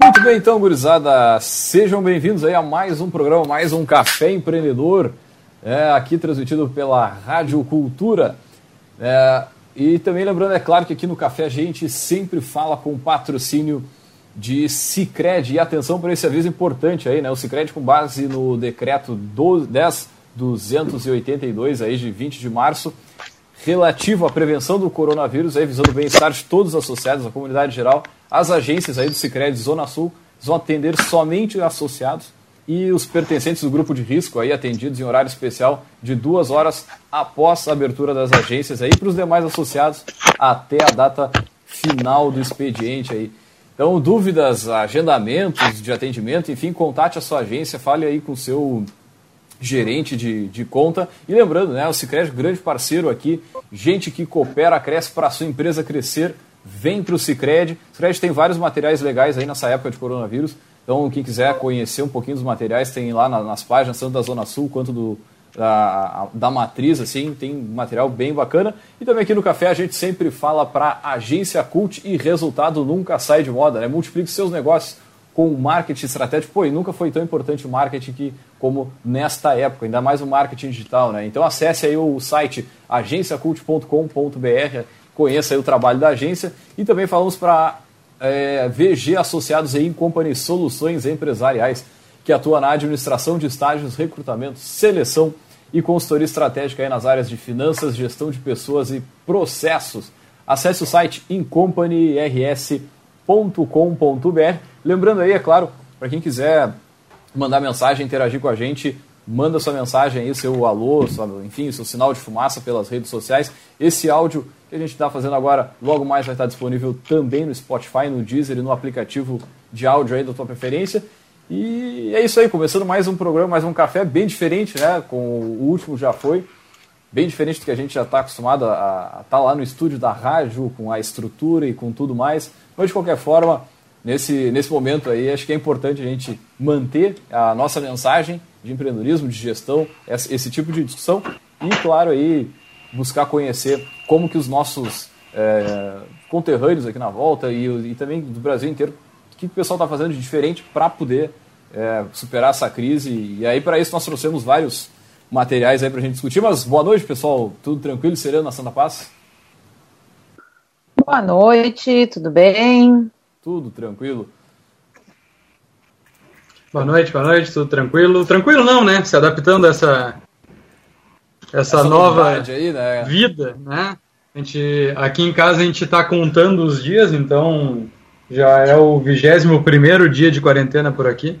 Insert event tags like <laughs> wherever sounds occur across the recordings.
Muito bem, então, gurizada, sejam bem-vindos aí a mais um programa, mais um Café Empreendedor, é, aqui transmitido pela Rádio Cultura. É, e também lembrando, é claro que aqui no Café a gente sempre fala com patrocínio de Cicred. E atenção para esse aviso importante aí, né? O Cicred com base no decreto 10.282 aí de 20 de março, relativo à prevenção do coronavírus, aí visando o bem-estar de todos os associados, a comunidade geral, as agências aí do Cicred Zona Sul vão atender somente associados e os pertencentes do grupo de risco aí atendidos em horário especial de duas horas após a abertura das agências aí para os demais associados até a data final do expediente aí. Então, dúvidas, agendamentos de atendimento, enfim, contate a sua agência, fale aí com o seu gerente de, de conta. E lembrando, né, o Cicred, grande parceiro aqui, gente que coopera, cresce para a sua empresa crescer, vem para o Cicred. O Cicred tem vários materiais legais aí nessa época de coronavírus. Então, quem quiser conhecer um pouquinho dos materiais, tem lá nas páginas, tanto da Zona Sul quanto do, da, da matriz, assim, tem material bem bacana. E também aqui no Café a gente sempre fala para agência cult e resultado nunca sai de moda, né? Multiplique seus negócios com marketing estratégico. Pô, e nunca foi tão importante o marketing que, como nesta época, ainda mais o marketing digital, né? Então acesse aí o site agenciacult.com.br, conheça aí o trabalho da agência e também falamos para é, VG Associados em Company Soluções Empresariais, que atua na administração de estágios, recrutamento, seleção e consultoria estratégica aí nas áreas de finanças, gestão de pessoas e processos. Acesse o site incompanyrs.com.br. Lembrando aí, é claro, para quem quiser mandar mensagem, interagir com a gente, manda sua mensagem aí, seu alô, sua, enfim, seu sinal de fumaça pelas redes sociais. Esse áudio que a gente está fazendo agora, logo mais vai estar disponível também no Spotify, no Deezer e no aplicativo de áudio aí da tua preferência. E é isso aí, começando mais um programa, mais um café bem diferente, né? Com o último já foi, bem diferente do que a gente já está acostumado a estar tá lá no estúdio da rádio, com a estrutura e com tudo mais. Mas de qualquer forma, nesse, nesse momento aí, acho que é importante a gente manter a nossa mensagem de empreendedorismo, de gestão, esse, tipo de discussão e, claro, aí buscar conhecer como que os nossos é, conterrâneos aqui na volta e, e também do Brasil inteiro que o pessoal está fazendo de diferente para poder é, superar essa crise. E aí, para isso, nós trouxemos vários materiais aí para a gente discutir. Mas boa noite, pessoal. Tudo tranquilo sereno na Santa Paz? Boa noite, tudo bem? Tudo tranquilo. Boa noite, boa noite, tudo tranquilo. Tranquilo não, né? Se adaptando a essa, essa, essa nova aí, né? vida, né? A gente, aqui em casa a gente está contando os dias, então já é o 21 primeiro dia de quarentena por aqui.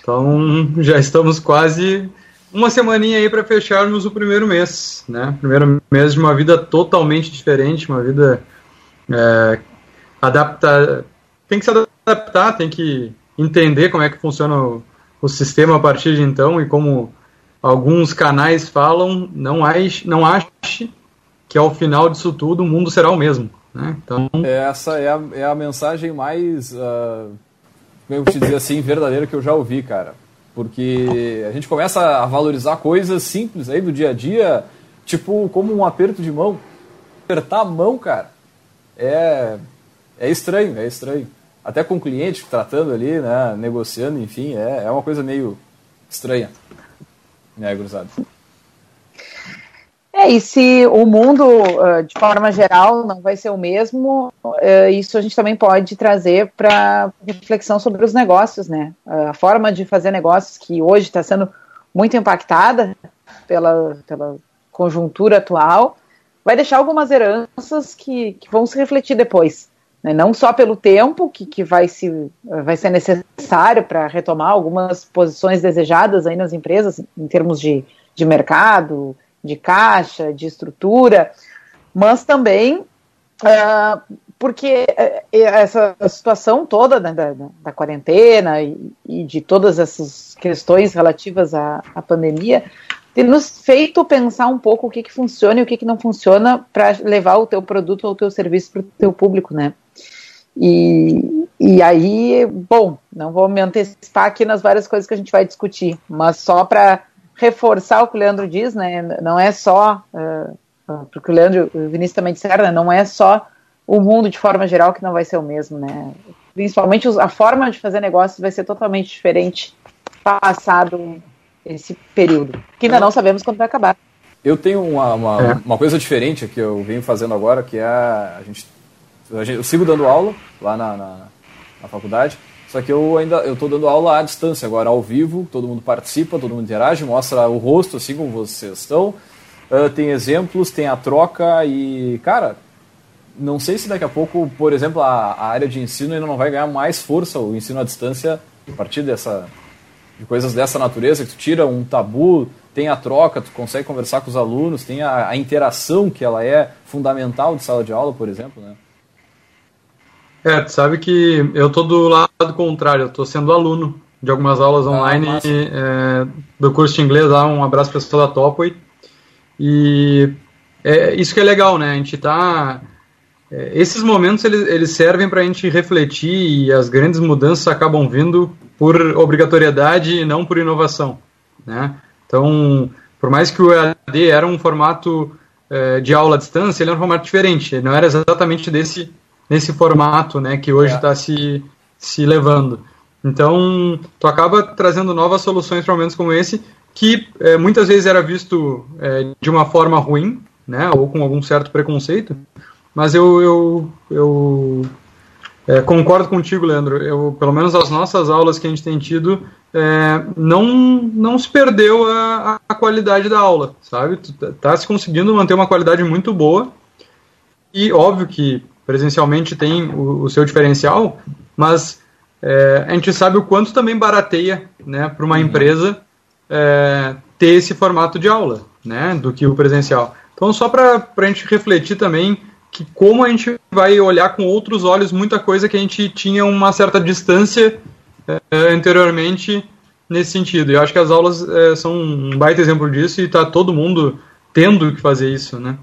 Então já estamos quase uma semaninha aí para fecharmos o primeiro mês, né? Primeiro mês de uma vida totalmente diferente, uma vida é, tem que se adaptar, tem que entender como é que funciona o, o sistema a partir de então e como alguns canais falam, não ache, não ache que ao final disso tudo o mundo será o mesmo. Né? Então... Essa é a, é a mensagem mais, uh, como eu te dizer assim, verdadeira que eu já ouvi, cara. Porque a gente começa a valorizar coisas simples aí do dia a dia, tipo como um aperto de mão. Apertar a mão, cara, é, é estranho, é estranho. Até com o cliente tratando ali, né, negociando, enfim, é, é uma coisa meio estranha, né, gurizada? É, e se o mundo, de forma geral, não vai ser o mesmo, isso a gente também pode trazer para reflexão sobre os negócios, né? A forma de fazer negócios que hoje está sendo muito impactada pela, pela conjuntura atual, vai deixar algumas heranças que, que vão se refletir depois. Né? Não só pelo tempo que, que vai, se, vai ser necessário para retomar algumas posições desejadas aí nas empresas, em termos de, de mercado, de caixa, de estrutura, mas também uh, porque uh, essa situação toda né, da, da, quarentena e, e, de todas essas questões relativas à, à, pandemia tem nos feito pensar um pouco o que, que funciona e o que, que não funciona para levar o teu produto ou o teu serviço para o teu público, né? E, e aí, bom, não vou me antecipar aqui nas várias coisas que a gente vai discutir, mas só para reforçar o que o Leandro diz, né? Não é só, uh, porque o Leandro e o Vinícius também disseram, né? não é só o mundo de forma geral que não vai ser o mesmo, né? principalmente a forma de fazer negócios vai ser totalmente diferente passado esse período, que ainda não sabemos quando vai acabar. Eu tenho uma, uma, é. uma coisa diferente que eu venho fazendo agora, que é a gente, a gente eu sigo dando aula lá na, na, na faculdade, só que eu ainda eu estou dando aula à distância agora, ao vivo, todo mundo participa, todo mundo interage, mostra o rosto assim como vocês estão, uh, tem exemplos, tem a troca e, cara, não sei se daqui a pouco, por exemplo, a, a, área de ensino ainda não vai ganhar mais força, o ensino à distância, a partir dessa, de coisas dessa natureza, que tu tira um tabu, tem a troca, tu consegue conversar com os alunos, tem a, a interação que ela é fundamental de sala de aula, por exemplo, né? É, tu sabe que eu tô do lado contrário, eu tô sendo aluno de algumas aulas ah, online ah, é, do curso de inglês lá, um abraço para pessoal da Topway. E é, isso que é legal, né? A gente tá é, esses momentos eles, eles servem para a gente refletir e as grandes mudanças acabam vindo por obrigatoriedade e não por inovação, né? Então, por mais que o EAD era um formato é, de aula à distância, ele era um formato diferente, ele não era exatamente desse nesse formato, né, que hoje está é. se se levando. Então, tu acaba trazendo novas soluções para momentos como esse, que é, muitas vezes era visto é, de uma forma ruim, né, ou com algum certo preconceito, mas eu, eu, eu é, concordo contigo, Leandro. Eu, pelo menos as nossas aulas que a gente tem tido, é, não, não se perdeu a, a, qualidade da aula, sabe? Tu tá, tá se conseguindo manter uma qualidade muito boa. E óbvio que presencialmente tem o, o seu diferencial, mas é, a gente sabe o quanto também barateia né, para uma uhum. empresa é, ter esse formato de aula né, do que o presencial. Então, só para a gente refletir também que como a gente vai olhar com outros olhos muita coisa que a gente tinha uma certa distância é, anteriormente nesse sentido. Eu acho que as aulas é, são um baita exemplo disso e está todo mundo tendo que fazer isso, né?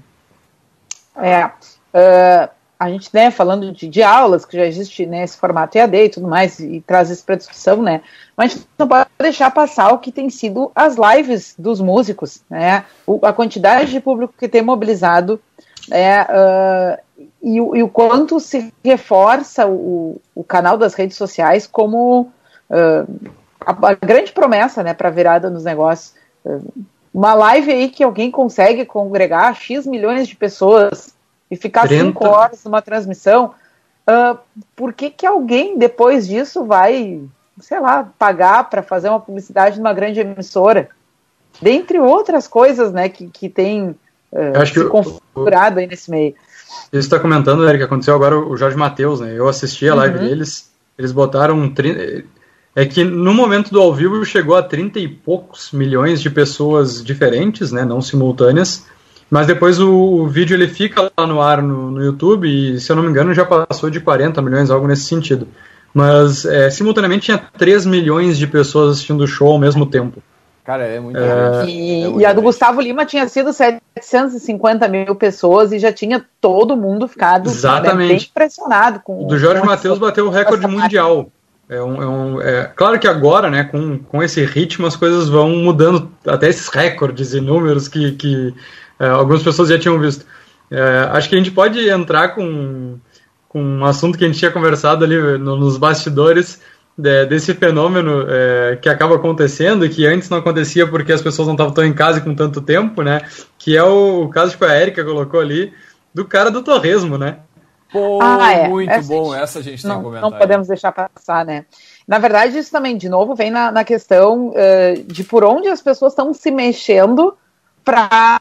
É, uh, a gente, né, falando de, de, aulas, que já existe nesse né, formato EAD e tudo mais, e traz isso para discussão, né, mas a gente não pode deixar passar o que tem sido as lives dos músicos, né, o, a quantidade de público que tem mobilizado é, uh, e, e, o quanto se reforça o, o canal das redes sociais como uh, a, a, grande promessa né, para a virada nos negócios. Uh, uma live aí que alguém consegue congregar X milhões de pessoas e ficar 30. cinco horas numa transmissão, por que, que alguém depois disso vai, sei lá, pagar para fazer uma publicidade numa grande emissora? Dentre outras coisas né, que, que tem é, acho que configurado aí nesse meio. Você está comentando, Eric, aconteceu agora o Jorge Matheus, né? Eu assisti a live uhum. deles, eles botaram. É que no momento do ao vivo chegou a 30 e poucos milhões de pessoas diferentes, né? Não simultâneas. Mas depois o, o vídeo ele fica lá no ar no, no, YouTube e, se eu não me engano, já passou de 40 milhões, algo nesse sentido. Mas é, simultaneamente tinha 3 milhões de pessoas assistindo o show ao mesmo tempo. Cara, é muito é... E, é e a do Gustavo Lima tinha sido 750 mil pessoas e já tinha todo mundo ficado Exatamente. Né, bem impressionado com o do Jorge Matheus bateu o recorde mundial. É um, é um, é, claro que agora, né, com, com esse ritmo, as coisas vão mudando, até esses recordes e números que, que é, algumas pessoas já tinham visto. É, acho que a gente pode entrar com, com um assunto que a gente tinha conversado ali no, nos bastidores, de, desse fenômeno é, que acaba acontecendo e que antes não acontecia porque as pessoas não estavam tão em casa com tanto tempo, né? Que é o, o caso que a Erika colocou ali do cara do torresmo, né? Pô, ah, é. muito essa bom, gente, essa a gente não, tem comentário. Não podemos deixar passar, né? Na verdade, isso também, de novo, vem na, na questão uh, de por onde as pessoas estão se mexendo para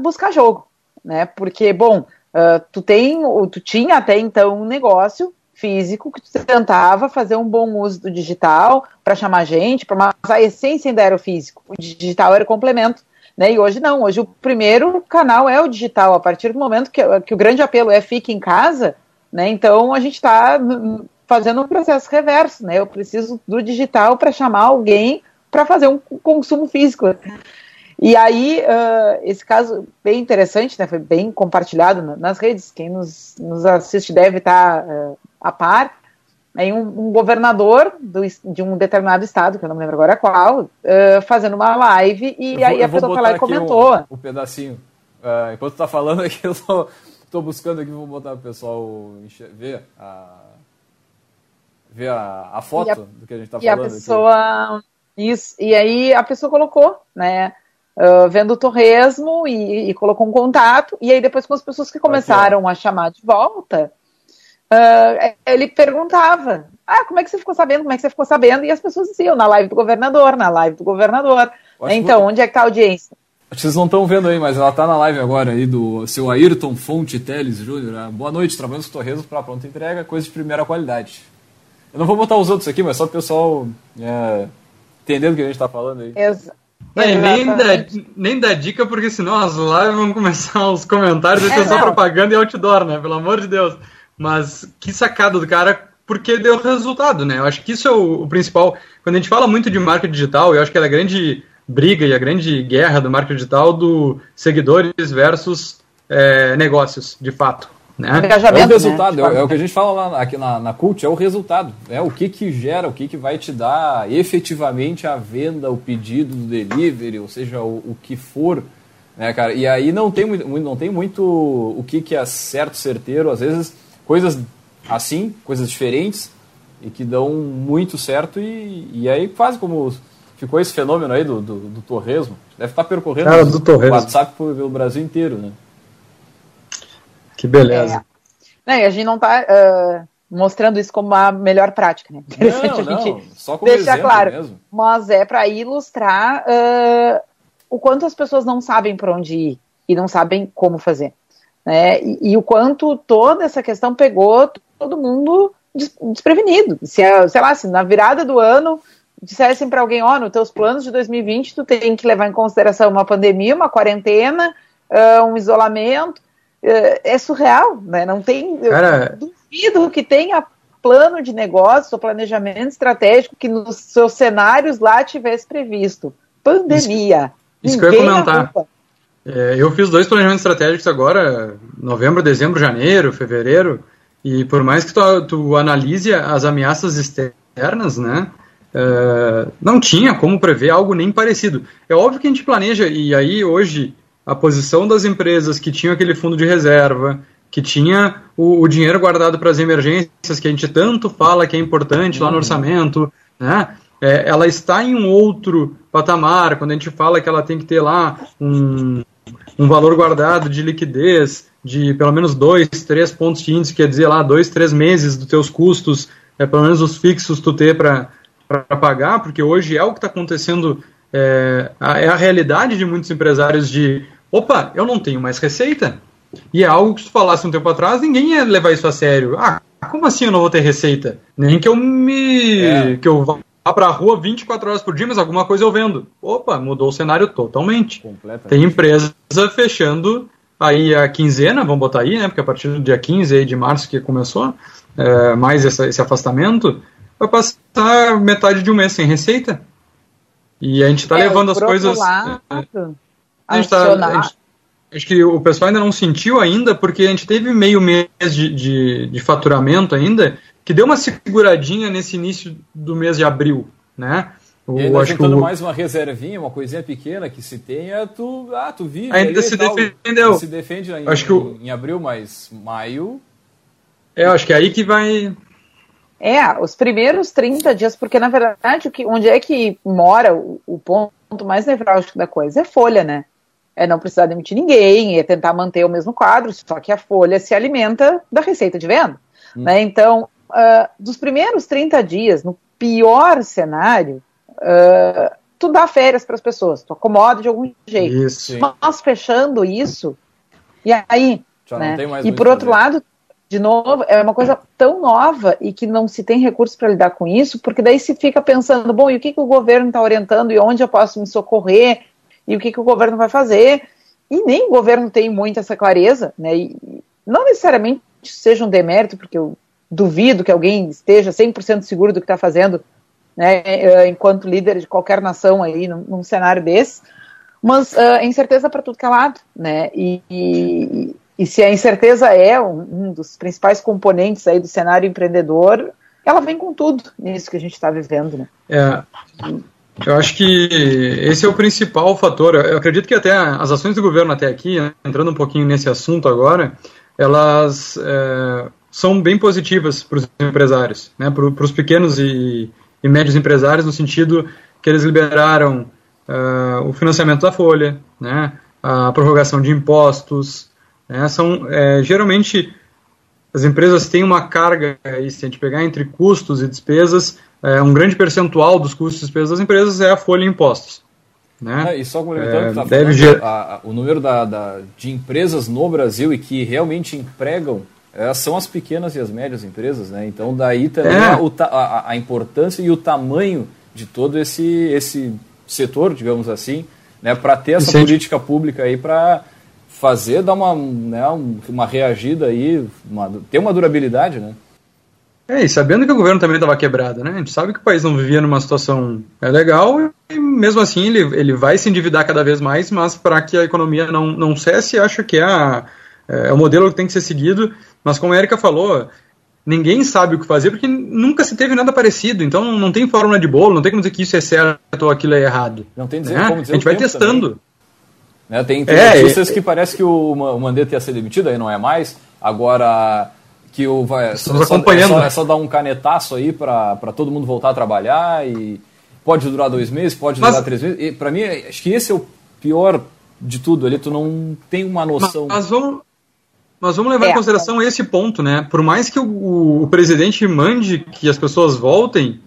buscar jogo, né? Porque, bom, uh, tu tem, tu tinha até então um negócio físico que tentava fazer um bom uso do digital para chamar gente, mas a essência ainda era o físico. O digital era o complemento. Né? E hoje não, hoje o primeiro canal é o digital. A partir do momento que, que o grande apelo é fique em casa, né? então a gente está fazendo um processo reverso. Né? Eu preciso do digital para chamar alguém para fazer um consumo físico. E aí, uh, esse caso bem interessante, né, foi bem compartilhado nas redes, quem nos, nos assiste deve estar tá, uh, a par, aí um, um governador do, de um determinado estado, que eu não me lembro agora qual, uh, fazendo uma live e vou, aí a pessoa foi lá e comentou. Um, um pedacinho. Uh, enquanto tu tá falando aqui, <laughs> eu tô, tô buscando aqui, vou botar o pessoal ver a... ver a, a foto a, do que a gente está falando. E a pessoa. Aqui. Isso, e aí a pessoa colocou, né? Uh, vendo o torresmo e, e, colocou um contato, e aí depois com as pessoas que começaram Aqui, a chamar de volta, uh, ele perguntava, ah, como é que você ficou sabendo, como é que você ficou sabendo, e as pessoas diziam, na live do governador, na live do governador, então, que... onde é que está a audiência? Vocês não estão vendo aí, mas ela está na live agora aí do seu Ayrton Fonte Teles Júnior. Né? Boa noite, trabalhando com Torresmo para pronta entrega, coisa de primeira qualidade. Eu não vou botar os outros aqui, mas só o pessoal é, entendendo o que a gente está falando aí. Exa nem, dá, nem dá dica, porque senão as lives vão começar os comentários e é, só propaganda e outdoor, né? Pelo amor de Deus. Mas que sacada do cara, porque deu resultado, né? Eu acho que isso é o, o principal. Quando a gente fala muito de marca digital, eu acho que é a grande briga e a grande guerra do marketing digital do seguidores versus é, negócios, de fato. Né? É o né? resultado, né? é, é, o que a gente fala lá aqui na, na Cult, é o resultado. É o que, que gera, o que, que vai te dar efetivamente a venda, o pedido do delivery, ou seja, o, o que for. Né, cara? E aí não tem, não tem muito o que, que é certo, certeiro, às vezes coisas assim, coisas diferentes, e que dão muito certo, e, e aí faz como ficou esse fenômeno aí do, do, do torresmo. Deve estar percorrendo Cara, o WhatsApp pelo Brasil inteiro, né? Que beleza. É. a gente não está uh, mostrando isso como a melhor prática, né? Interessante não, a gente não, só como deixar claro. Mesmo. Mas é para ilustrar uh, o quanto as pessoas não sabem para onde ir e não sabem como fazer. Né? E, e, o quanto toda essa questão pegou todo mundo desprevenido. Se, sei lá, se na virada do ano dissessem para alguém, ó, oh, nos teus planos de 2020 tu tem que levar em consideração uma pandemia, uma quarentena, uh, um isolamento, é, é surreal, né? Não tem. Cara... duvido que tenha plano de negócio ou planejamento estratégico que nos seus cenários lá tivesse previsto. Pandemia. Isso, isso que eu ia comentar. É, eu fiz dois planejamentos estratégicos agora, novembro, dezembro, janeiro, fevereiro, e por mais que tu, tu analise as ameaças externas, né, é, não tinha como prever algo nem parecido. É óbvio que a gente planeja, e aí hoje a posição das empresas que tinham aquele fundo de reserva, que tinha o, o dinheiro guardado para as emergências, que a gente tanto fala que é importante uhum. lá no uhum. orçamento, né? É, ela está em um outro patamar, quando a gente fala que ela tem que ter lá um, um valor guardado de liquidez de pelo menos dois, três pontos de índice, quer dizer lá, dois, três meses dos teus custos, é, pelo menos os fixos tu ter para pagar, porque hoje é o que está acontecendo, é a, é a realidade de muitos empresários de opa, eu não tenho mais receita. E é algo que se falasse um tempo atrás, ninguém ia levar isso a sério. Ah, como assim eu não vou ter receita? Nem que eu me. É. que eu vá pra rua 24 horas por dia, mas alguma coisa eu vendo. Opa, mudou o cenário totalmente. Tem empresa fechando aí a quinzena, vamos botar aí, né? Porque a partir do dia 15 de março que começou, é, mais essa, esse afastamento, vai passar metade de um mês sem receita. E a gente está é, levando as coisas. Lado, é, a gente tá, a gente, acho que o pessoal ainda não sentiu ainda, porque a gente teve meio mês de, de, de, faturamento ainda, que deu uma seguradinha nesse início do mês de abril, né? O, e ainda acho juntando o... mais uma reservinha, uma coisinha pequena que se tenha, tu, ah, tu vive. Ainda se tal, defendeu. Se defende em, acho em, que o... em abril, mas maio. É, acho que é aí que vai. É, os primeiros 30 dias, porque na verdade, o que, onde é que mora o, o ponto mais nevrálgico da coisa? É folha, né? é não precisar demitir ninguém, é tentar manter o mesmo quadro, só que a folha se alimenta da receita de venda. Hum. Né? Então, uh, dos primeiros 30 dias, no pior cenário, uh, tu dá férias para as pessoas, tu acomoda de algum jeito. Isso. Mas fechando isso, e aí? né? e por outro fazer. lado, de novo, é uma coisa tão nova e que não se tem recursos para lidar com isso, porque daí se fica pensando, bom, e o que, que o governo está orientando e onde eu posso me socorrer e o que, que o governo vai fazer. E nem o governo tem muito essa clareza, né? E não necessariamente seja um demérito, porque eu duvido que alguém esteja 100% seguro do que está fazendo, né, eh, enquanto líder de qualquer nação aí, num, num cenário desse, mas uh, incerteza para tudo que é lado, né? E, e, e, se a incerteza é um, um, dos principais componentes aí do cenário empreendedor, ela vem com tudo nisso que a gente está vivendo, né? É. Eu acho que esse é o principal fator. Eu acredito que até as ações do governo até aqui, né, entrando um pouquinho nesse assunto agora, elas é, são bem positivas para os empresários, né, para os pequenos e, e, médios empresários, no sentido que eles liberaram uh, o financiamento da folha, né, a prorrogação de impostos, né, são é, geralmente as empresas têm uma carga, aí, se a gente pegar entre custos e despesas, é, um grande percentual dos custos e despesas das empresas é a folha e impostos. Né? É, e só complementando, é, tá deve ger... a, a, o número da, da, de empresas no Brasil e que realmente empregam são as pequenas e as médias empresas, né? Então daí também é. a, a, a, importância e o tamanho de todo esse, esse setor, digamos assim, né? Para ter essa política pública aí para fazer, dar uma, né, uma reagida aí, uma, ter uma durabilidade, né? É, e sabendo que o governo também estava quebrado, né? A gente sabe que o país não vivia numa situação é legal e mesmo assim ele, ele vai se endividar cada vez mais, mas para que a economia não, não cesse, acho que é, a, é o modelo que tem que ser seguido. Mas como a Erika falou, ninguém sabe o que fazer porque nunca se teve nada parecido. Então não tem fórmula de bolo, não tem como dizer que isso é certo ou aquilo é errado. Não tem dizer, né? como dizer A gente vai testando. Né? Tem, tem é, notícias é, que parece que o, o Mandetta ia ser demitido, aí não é mais. Agora que o vai, Estamos só, acompanhando. É só, é só, dar um canetaço aí para todo mundo voltar a trabalhar e pode durar dois meses, pode mas, durar três meses. Para mim, acho que esse é o pior de tudo ali, tu não tem uma noção. Mas, mas vamos, mas vamos levar é. em consideração esse ponto, né? Por mais que o, o, presidente mande que as pessoas voltem,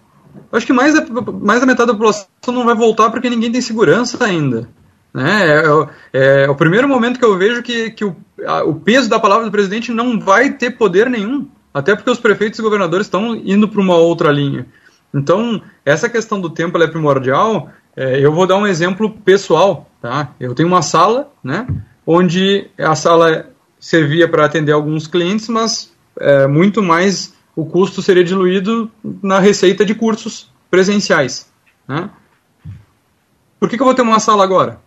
acho que mais da, mais da metade da população não vai voltar porque ninguém tem segurança ainda. Né? É, é, é, o primeiro momento que eu vejo que, que o, a, o peso da palavra do presidente não vai ter poder nenhum, até porque os prefeitos e governadores estão indo para uma outra linha. Então, essa questão do tempo é primordial. É, eu vou dar um exemplo pessoal. Tá? Eu tenho uma sala, né, onde a sala servia para atender alguns clientes, mas é, muito mais o custo seria diluído na receita de cursos presenciais. Né? Por que, que eu vou ter uma sala agora?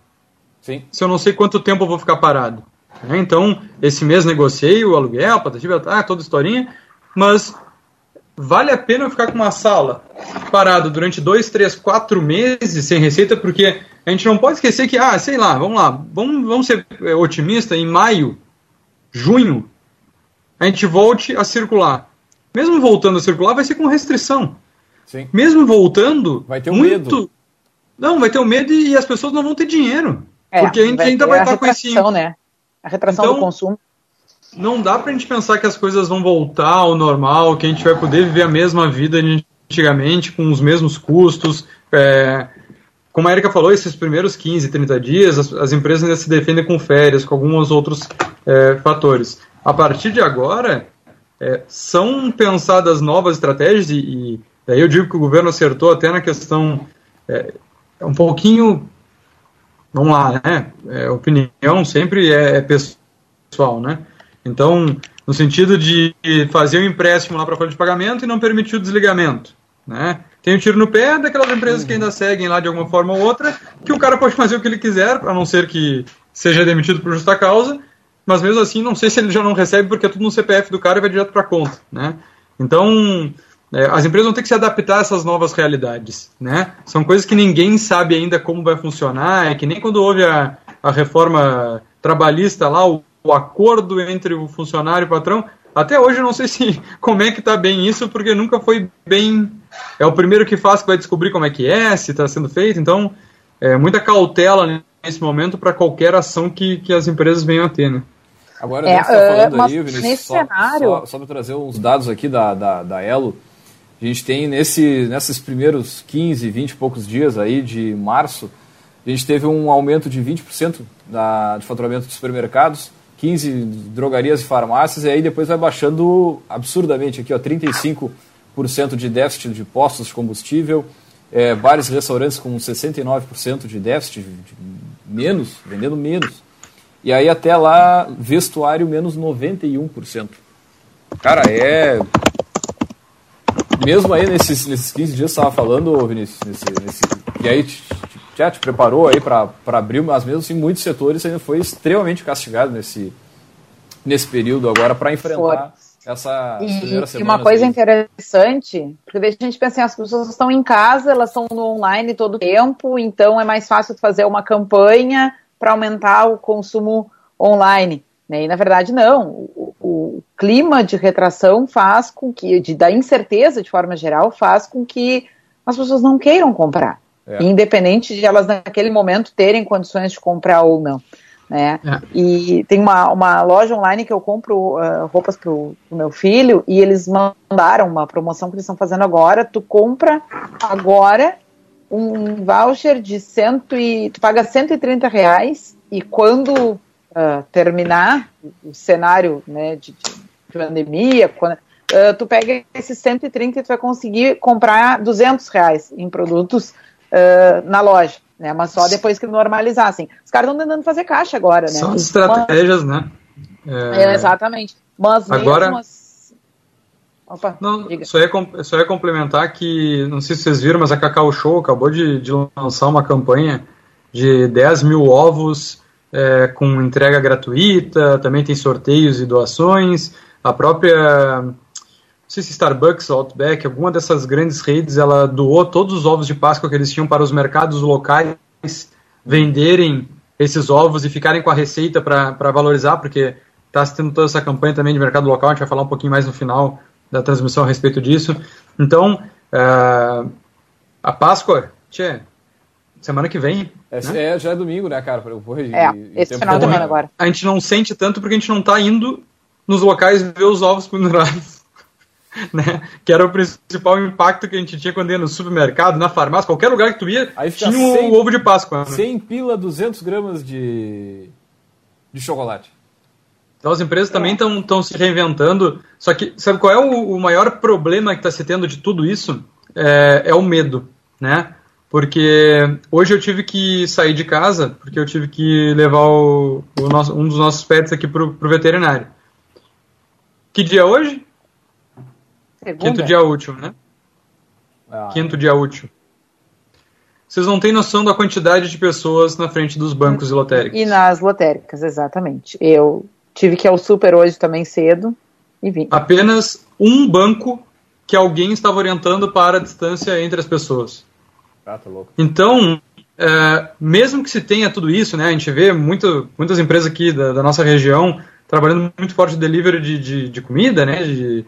Sim. se eu não sei quanto tempo eu vou ficar parado. Né? Então, esse mês negociei o aluguel, patativa, ah, toda historinha, mas vale a pena eu ficar com uma sala parado durante dois, três, quatro meses sem receita, porque a gente não pode esquecer que, ah, sei lá, vamos lá, vamos, vamos ser é, otimistas, em maio, junho, a gente volte a circular. Mesmo voltando a circular, vai ser com restrição. Sim. Mesmo voltando, vai ter um muito... medo. Não, vai ter o um medo e as pessoas não vão ter dinheiro. É, porque a gente vai ainda vai estar com esse. Né? A retração então, do consumo. Não dá pra gente pensar que as coisas vão voltar ao normal, que a gente vai poder viver a mesma vida antigamente, com os mesmos custos. É, como a Erika falou, esses primeiros 15, 30 dias, as, as empresas ainda se defendem com férias, com alguns outros é, fatores. A partir de agora, é, são pensadas novas estratégias, e, e daí eu digo que o governo acertou até na questão é, um pouquinho vamos lá, né? É, opinião sempre é, é, pessoal, né? Então, no sentido de fazer um empréstimo lá para folha de pagamento e não permitir o desligamento, né? Tem um tiro no pé daquelas empresas que ainda seguem lá de alguma forma ou outra, que o cara pode fazer o que ele quiser, a não ser que seja demitido por justa causa, mas mesmo assim, não sei se ele já não recebe porque é tudo no CPF do cara e vai direto para conta, né? Então, é, as empresas vão ter que se adaptar a essas novas realidades, né? São coisas que ninguém sabe ainda como vai funcionar, é que nem quando houve a, a reforma trabalhista lá, o, o acordo entre o funcionário e o patrão, até hoje eu não sei se <laughs> como é que está bem isso, porque nunca foi bem. É o primeiro que faz que vai descobrir como é que é, se está sendo feito. Então, é muita cautela nesse momento para qualquer ação que, que as empresas venham a ter, né? Agora, é, a gente está falando uh, aí, Vinícius, só, cenário... só, só para trazer uns dados aqui da, da, da Elo, a gente tem nesse, nesses primeiros 15, 20 e poucos dias aí de março, a gente teve um aumento de 20% da, de faturamento dos supermercados, 15 drogarias e farmácias, e aí depois vai baixando absurdamente aqui, ó, 35% de déficit de postos de combustível, é, bares e restaurantes com 69% de déficit, de, de menos, vendendo menos. E aí até lá, vestuário menos 91%. Cara, é mesmo aí nesses, nesses 15 dias você estava falando, Vinícius, nesse, nesse, e aí já te preparou aí para abrir, mas mesmo assim muitos setores ainda foi extremamente castigado nesse, nesse período agora para enfrentar essa e, primeira semana. E uma coisa aí. interessante, porque a gente pensa assim, as pessoas estão em casa, elas estão no online todo o tempo, então é mais fácil fazer uma campanha para aumentar o consumo online. Né? E na verdade não, o, o clima de retração faz com que, de, da incerteza de forma geral, faz com que as pessoas não queiram comprar, é. independente de elas naquele momento terem condições de comprar ou não. Né? É. E tem uma, uma loja online que eu compro uh, roupas para o meu filho e eles mandaram uma promoção que eles estão fazendo agora. Tu compra agora um voucher de cento e tu paga 130 reais e quando uh, terminar o cenário né, de, de pandemia, quando, uh, tu pega esses 130 e tu vai conseguir comprar 200 reais em produtos uh, na loja, né? Mas só depois que normalizassem. Os caras estão tentando fazer caixa agora, né? São estratégias, Mas, né? É... É, exatamente. Mas agora... mesmo Opa, não, só ia, só ia complementar que, não sei se vocês viram, mas a Cacau Show acabou de, de lançar uma campanha de 10 mil ovos é, com entrega gratuita, também tem sorteios e doações. A própria, não sei se Starbucks, Outback, alguma dessas grandes redes, ela doou todos os ovos de Páscoa que eles tinham para os mercados locais venderem esses ovos e ficarem com a receita para valorizar, porque está tendo toda essa campanha também de mercado local, a gente vai falar um pouquinho mais no final da transmissão a respeito disso. Então, uh, a Páscoa, tchê, semana que vem. É, né? é, já é domingo, né, cara? Vou, é, esse final de semana agora. A gente não sente tanto porque a gente não está indo nos locais ver os ovos pendurados. Né? Que era o principal impacto que a gente tinha quando ia no supermercado, na farmácia, qualquer lugar que tu ia, tinha o um ovo de Páscoa. Né? 100 pila, 200 gramas de, de chocolate. Então as empresas também estão se reinventando. Só que sabe qual é o, o maior problema que está se tendo de tudo isso? É, é, o medo, né? Porque hoje eu tive que sair de casa porque eu tive que levar o, o nosso, um dos nossos pets aqui para o veterinário. Que dia é hoje? Segunda. Quinto dia útil, né? Ah, Quinto dia útil. Vocês não têm noção da quantidade de pessoas na frente dos bancos e lotéricas. E nas lotéricas, exatamente. Eu Tive que ir ao super hoje também cedo e vim. Apenas um banco que alguém estava orientando para a distância entre as pessoas. Ah, tá louco. Então, é, mesmo que se tenha tudo isso, né, a gente vê muito, muitas empresas aqui da, da nossa região trabalhando muito forte de delivery de, de, de comida, né, de,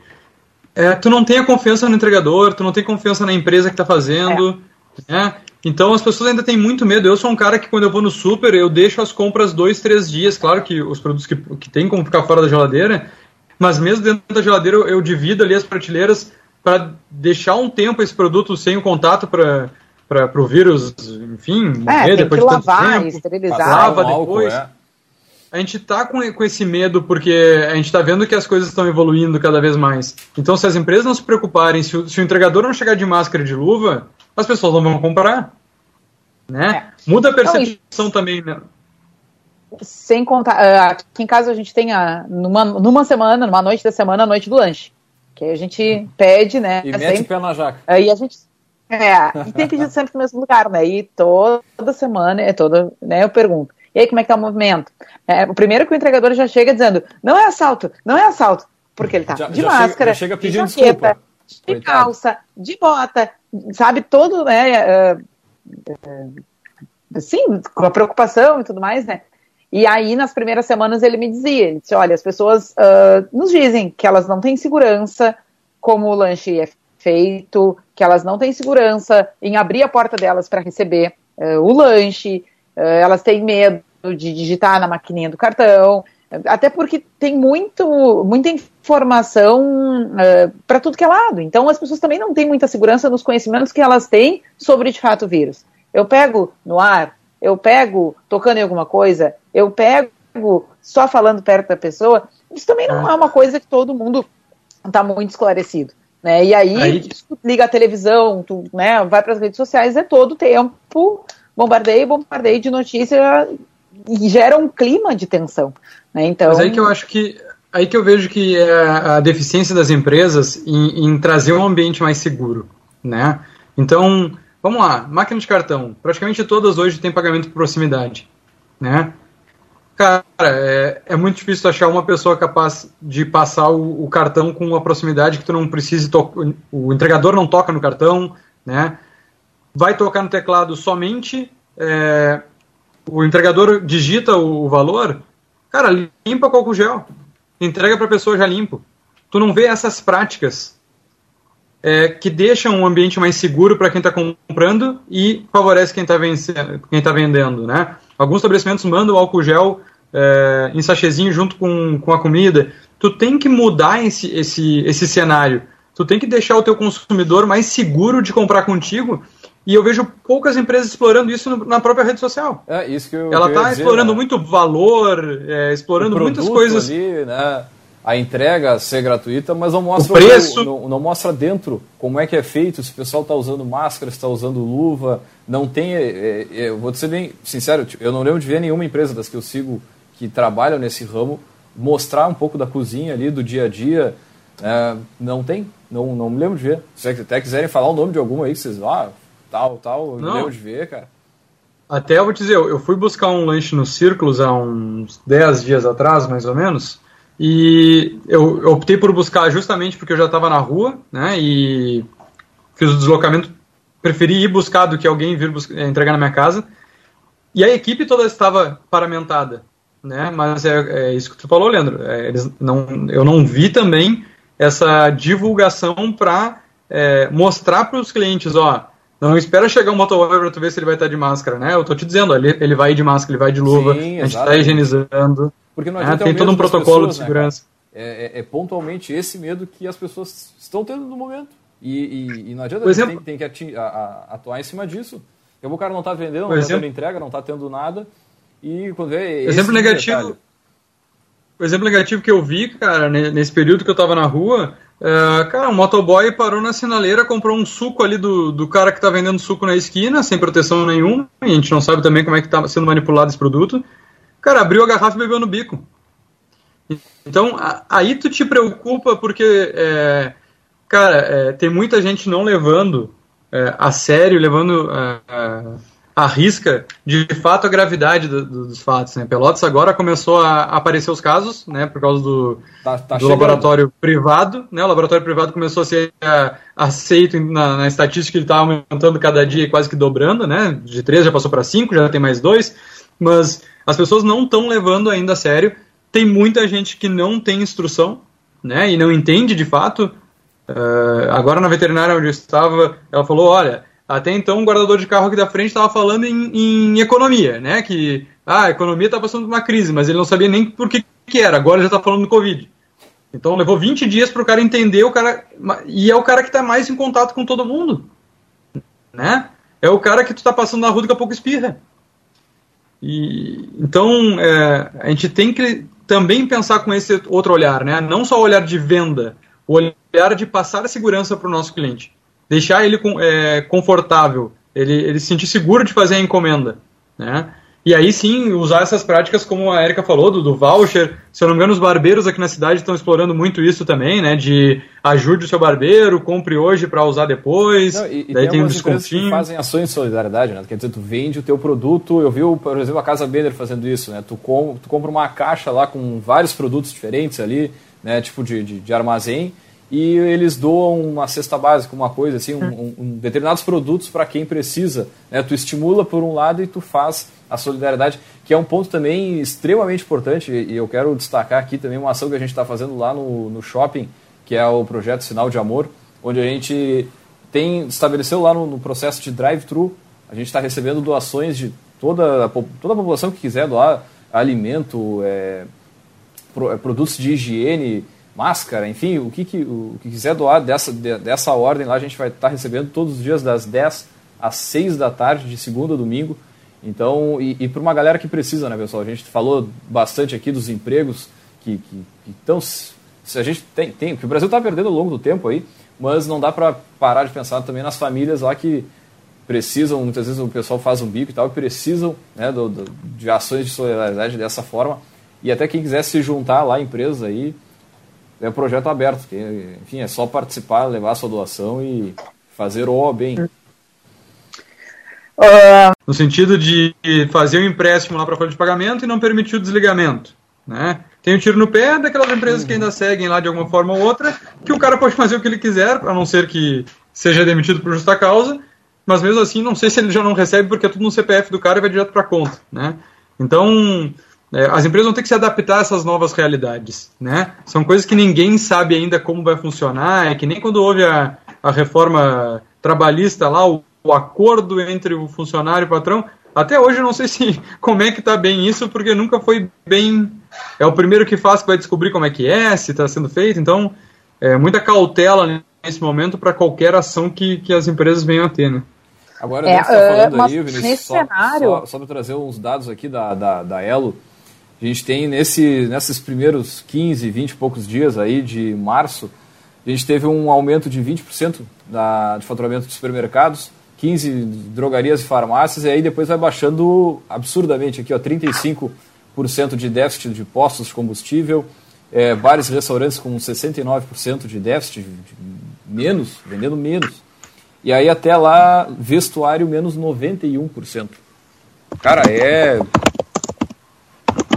é, tu não tem a confiança no entregador, tu não tem confiança na empresa que está fazendo, é. né, então as pessoas ainda têm muito medo. Eu sou um cara que quando eu vou no super, eu deixo as compras dois, três dias. Claro que os produtos que, que tem como ficar fora da geladeira, mas mesmo dentro da geladeira eu, eu divido ali as prateleiras para deixar um tempo esse produto sem o contato para para o vírus, enfim, é, morrer é, depois de tanto lavar, tempo. Esterilizar. Lava depois. Álcool, é. A gente tá com, com esse medo porque a gente está vendo que as coisas estão evoluindo cada vez mais. Então, se as empresas não se preocuparem, se o, se o entregador não chegar de máscara e de luva, as pessoas não vão comprar. Né? É. Muda a percepção então, também, né? Sem contar, ah, aqui em casa a gente tem a, numa, numa semana, numa noite da semana, a noite do lanche. Que aí a gente pede, né? E mete o pé na jaca. Aí a gente. É, e tem pedido sempre no mesmo lugar, né? E toda semana, é toda, né, eu pergunto. E aí, como é que tá o movimento? É, o primeiro que o entregador já chega dizendo, não é assalto, não é assalto, porque ele tá já, de já máscara, chega, já chega pedindo de jaqueta, desculpa. de Coitado. calça, de bota, sabe, todo, né, uh, uh, sim, com a preocupação e tudo mais, né? E aí, nas primeiras semanas, ele me dizia, ele disse, olha, as pessoas uh, nos dizem que elas não têm segurança como o lanche é feito, que elas não têm segurança em abrir a porta delas para receber uh, o lanche, uh, elas têm medo de digitar na maquininha do cartão, até porque tem muito, muita informação uh, para tudo que é lado. Então as pessoas também não têm muita segurança nos conhecimentos que elas têm sobre de fato o vírus. Eu pego no ar, eu pego tocando em alguma coisa, eu pego só falando perto da pessoa. Isso também não é uma coisa que todo mundo está muito esclarecido. Né? E aí, aí... Tu liga a televisão, tu né, vai para as redes sociais, é todo tempo bombardeio, bombardeio de notícia e gera um clima de tensão. Né? Então, Mas aí que eu acho que aí que eu vejo que é a deficiência das empresas em, em, trazer um ambiente mais seguro, né? Então, vamos lá, máquina de cartão, praticamente todas hoje têm pagamento por proximidade, né? Cara, é, é muito difícil achar uma pessoa capaz de passar o, o cartão com uma proximidade que tu não precise o entregador não toca no cartão, né? Vai tocar no teclado somente é, o entregador digita o valor, cara, limpa com álcool gel. entrega para a pessoa já limpo. Tu não vê essas práticas é, que deixam um ambiente mais seguro para quem está comprando e favorece quem está tá vendendo, né? Alguns estabelecimentos mandam álcool gel é, em sachezinho junto com, com a comida. Tu tem que mudar esse, esse, esse cenário. Tu tem que deixar o teu consumidor mais seguro de comprar contigo e eu vejo poucas empresas explorando isso na própria rede social. É, isso que eu Ela está explorando né? muito valor, é, explorando muitas coisas. Ali, né? A entrega ser gratuita, mas não mostra o preço. O, não, não, mostra dentro como é que é feito, se o pessoal está usando máscara, se está usando luva. Não tem. É, é, é eu vou ser bem sincero, tipo, eu não lembro de ver nenhuma empresa das que eu sigo que trabalham nesse ramo mostrar um pouco da cozinha ali, do dia a dia. É, não tem, não, não me lembro de ver. Se até quiserem falar o nome de alguma aí, vocês. Ah, tal, tal, não. deu de ver, cara. Até eu vou te dizer, eu fui buscar um lanche no Círculos há uns 10 dias atrás, mais ou menos, e eu, eu optei por buscar justamente porque eu já estava na rua, né, e fiz o deslocamento, preferi ir buscar do que alguém vir buscar, entregar na minha casa, e a equipe toda estava paramentada, né, mas é, é isso que tu falou, Leandro, é, eles não, eu não vi também essa divulgação para é, mostrar para os clientes, ó, não espera chegar um motoboy pra tu ver se ele vai estar de máscara, né? Eu tô te dizendo, ele, ele vai de máscara, ele vai de luva, Sim, a gente tá higienizando. Porque não é, tem todo um protocolo pessoas, de né, segurança. Né, é, é, pontualmente esse medo que as pessoas estão tendo no momento. E, e, e não adianta, gente tem, tem que a, a, atuar em cima disso. O cara não tá vendendo, não tá tendo entrega, não tá tendo nada. E quando vê. Exemplo negativo. Detalhe. O exemplo negativo que eu vi, cara, nesse período que eu tava na rua, é, cara, um motoboy parou na sinaleira, comprou um suco ali do, do cara que tá vendendo suco na esquina, sem proteção nenhuma, e a gente não sabe também como é que tá sendo manipulado esse produto. Cara, abriu a garrafa e bebeu no bico. Então, a, aí tu te preocupa porque, é, cara, é, tem muita gente não levando é, a sério, levando é, arrisca de fato a gravidade do, do, dos fatos. Né? Pelotas agora começou a aparecer os casos, né, por causa do, tá, tá do laboratório privado. Né? O laboratório privado começou a ser a, aceito na, na, estatística, ele está aumentando cada dia, quase que dobrando, né? De três já passou para cinco, já tem mais dois. Mas as pessoas não estão levando ainda a sério. Tem muita gente que não tem instrução, né, e não entende de fato. Uh, agora na veterinária onde eu estava, ela falou, olha, até então, o guardador de carro aqui da frente estava falando em, em, economia, né? Que ah, a economia está passando por uma crise, mas ele não sabia nem por que, que era. Agora já está falando do Covid. Então levou 20 dias para o cara entender o cara. E é o cara que está mais em contato com todo mundo. Né? É o cara que tu está passando na rua daqui a pouco espirra. E, então é, a gente tem que também pensar com esse outro olhar, né? Não só o olhar de venda, o olhar de passar a segurança para o nosso cliente deixar ele é, confortável, ele, ele se sentir seguro de fazer a encomenda, né? E aí sim, usar essas práticas como a Erika falou, do, do, voucher. Se eu não me engano, os barbeiros aqui na cidade estão explorando muito isso também, né? De ajude o seu barbeiro, compre hoje para usar depois. Não, e, daí e tem, tem um descontinho. Que fazem ações de solidariedade, né? Quer dizer, tu vende o teu produto. Eu vi, por exemplo, a Casa Bender fazendo isso, né? Tu, com, tu compra uma caixa lá com vários produtos diferentes ali, né? Tipo de, de, de armazém e eles doam uma cesta básica, uma coisa assim, um, um, um determinados produtos para quem precisa. Né? Tu estimula por um lado e tu faz a solidariedade, que é um ponto também extremamente importante, e eu quero destacar aqui também uma ação que a gente está fazendo lá no, no shopping, que é o projeto Sinal de Amor, onde a gente tem estabeleceu lá no, no processo de drive-thru, a gente está recebendo doações de toda a, toda a população que quiser doar alimento, é, é, produtos de higiene, máscara, enfim, o que, que, o que quiser doar dessa, dessa ordem lá, a gente vai estar recebendo todos os dias das 10 às 6 da tarde, de segunda a domingo. Então, e, e para uma galera que precisa, né, pessoal? A gente falou bastante aqui dos empregos que estão. Se a gente tem, tem, que o Brasil está perdendo ao longo do tempo aí, mas não dá para parar de pensar também nas famílias lá que precisam, muitas vezes o pessoal faz um bico e tal, precisam né, do, do, de ações de solidariedade dessa forma. E até quem quiser se juntar lá, empresas aí, é um projeto aberto, que, enfim, é só participar, levar a sua doação e fazer o bem. Uh... No sentido de fazer o um empréstimo lá para folha de pagamento e não permitir o desligamento. Né? Tem um tiro no pé daquelas empresas uhum. que ainda seguem lá de alguma forma ou outra, que o cara pode fazer o que ele quiser, a não ser que seja demitido por justa causa, mas mesmo assim não sei se ele já não recebe porque é tudo no CPF do cara e vai direto para conta. Né? Então, as empresas vão ter que se adaptar a essas novas realidades, né? São coisas que ninguém sabe ainda como vai funcionar, é que nem quando houve a, a reforma trabalhista lá, o, o acordo entre o funcionário e o patrão, até hoje eu não sei se <laughs> como é que está bem isso, porque nunca foi bem. É o primeiro que faz que vai descobrir como é que é, se está sendo feito. Então, é muita cautela nesse momento para qualquer ação que, que as empresas venham a ter, né? Agora, é, uh, falando aí, Vinícius, só, cenário... só, só para trazer uns dados aqui da, da, da Elo, a gente tem nesse, nesses primeiros 15, 20 e poucos dias aí de março, a gente teve um aumento de 20% da, de faturamento de supermercados, 15 drogarias e farmácias, e aí depois vai baixando absurdamente aqui, ó, 35% de déficit de postos de combustível, é, bares e restaurantes com 69% de déficit, de, de menos, vendendo menos. E aí até lá, vestuário menos 91%. Cara, é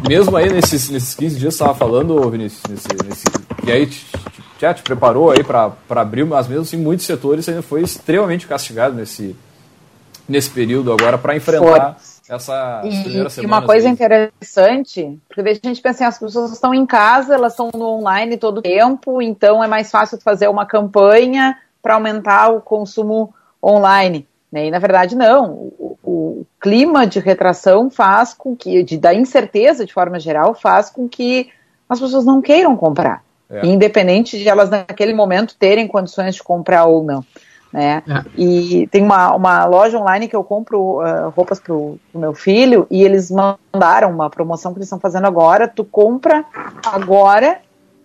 mesmo aí nesses, nesses 15 dias você estava falando, Vinícius, nesse, nesse, e aí te, já te preparou aí para abrir, mas mesmo assim muitos setores ainda foi extremamente castigado nesse, nesse período agora para enfrentar foi. essa e, e uma coisa aí. interessante, porque a gente pensa assim, as pessoas estão em casa, elas estão no online todo o tempo, então é mais fácil fazer uma campanha para aumentar o consumo online. Né? E na verdade não, o, clima de retração faz com que, de, da incerteza de forma geral, faz com que as pessoas não queiram comprar, é. independente de elas naquele momento terem condições de comprar ou não. Né? É. E tem uma, uma loja online que eu compro uh, roupas para o meu filho e eles mandaram uma promoção que eles estão fazendo agora. Tu compra agora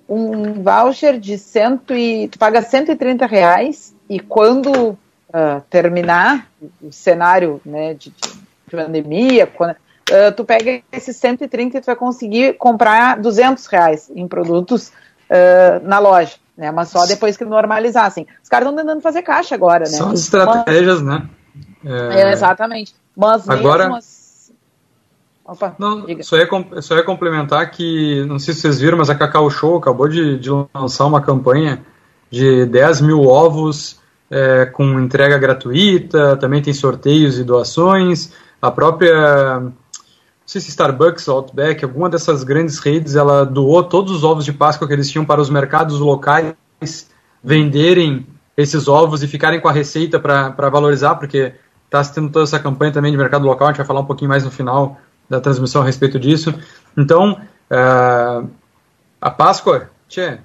um voucher de cento e tu paga 130 reais e quando uh, terminar o cenário né, de, de pandemia, quando, uh, tu pega esses 130 e tu vai conseguir comprar 200 reais em produtos uh, na loja. Né, mas só depois que normalizar, assim. Os caras estão tentando fazer caixa agora, né? São estratégias, mas, né? É... É, exatamente. Mas agora, mesmo Opa, não, só ia, só ia complementar que, não sei se vocês viram, mas a Cacau Show acabou de, de lançar uma campanha de 10 mil ovos é, com entrega gratuita, também tem sorteios e doações. A própria, não sei se Starbucks ou Outback, alguma dessas grandes redes, ela doou todos os ovos de Páscoa que eles tinham para os mercados locais venderem esses ovos e ficarem com a receita para valorizar, porque está tendo toda essa campanha também de mercado local, a gente vai falar um pouquinho mais no final da transmissão a respeito disso. Então, é, a Páscoa, tchê,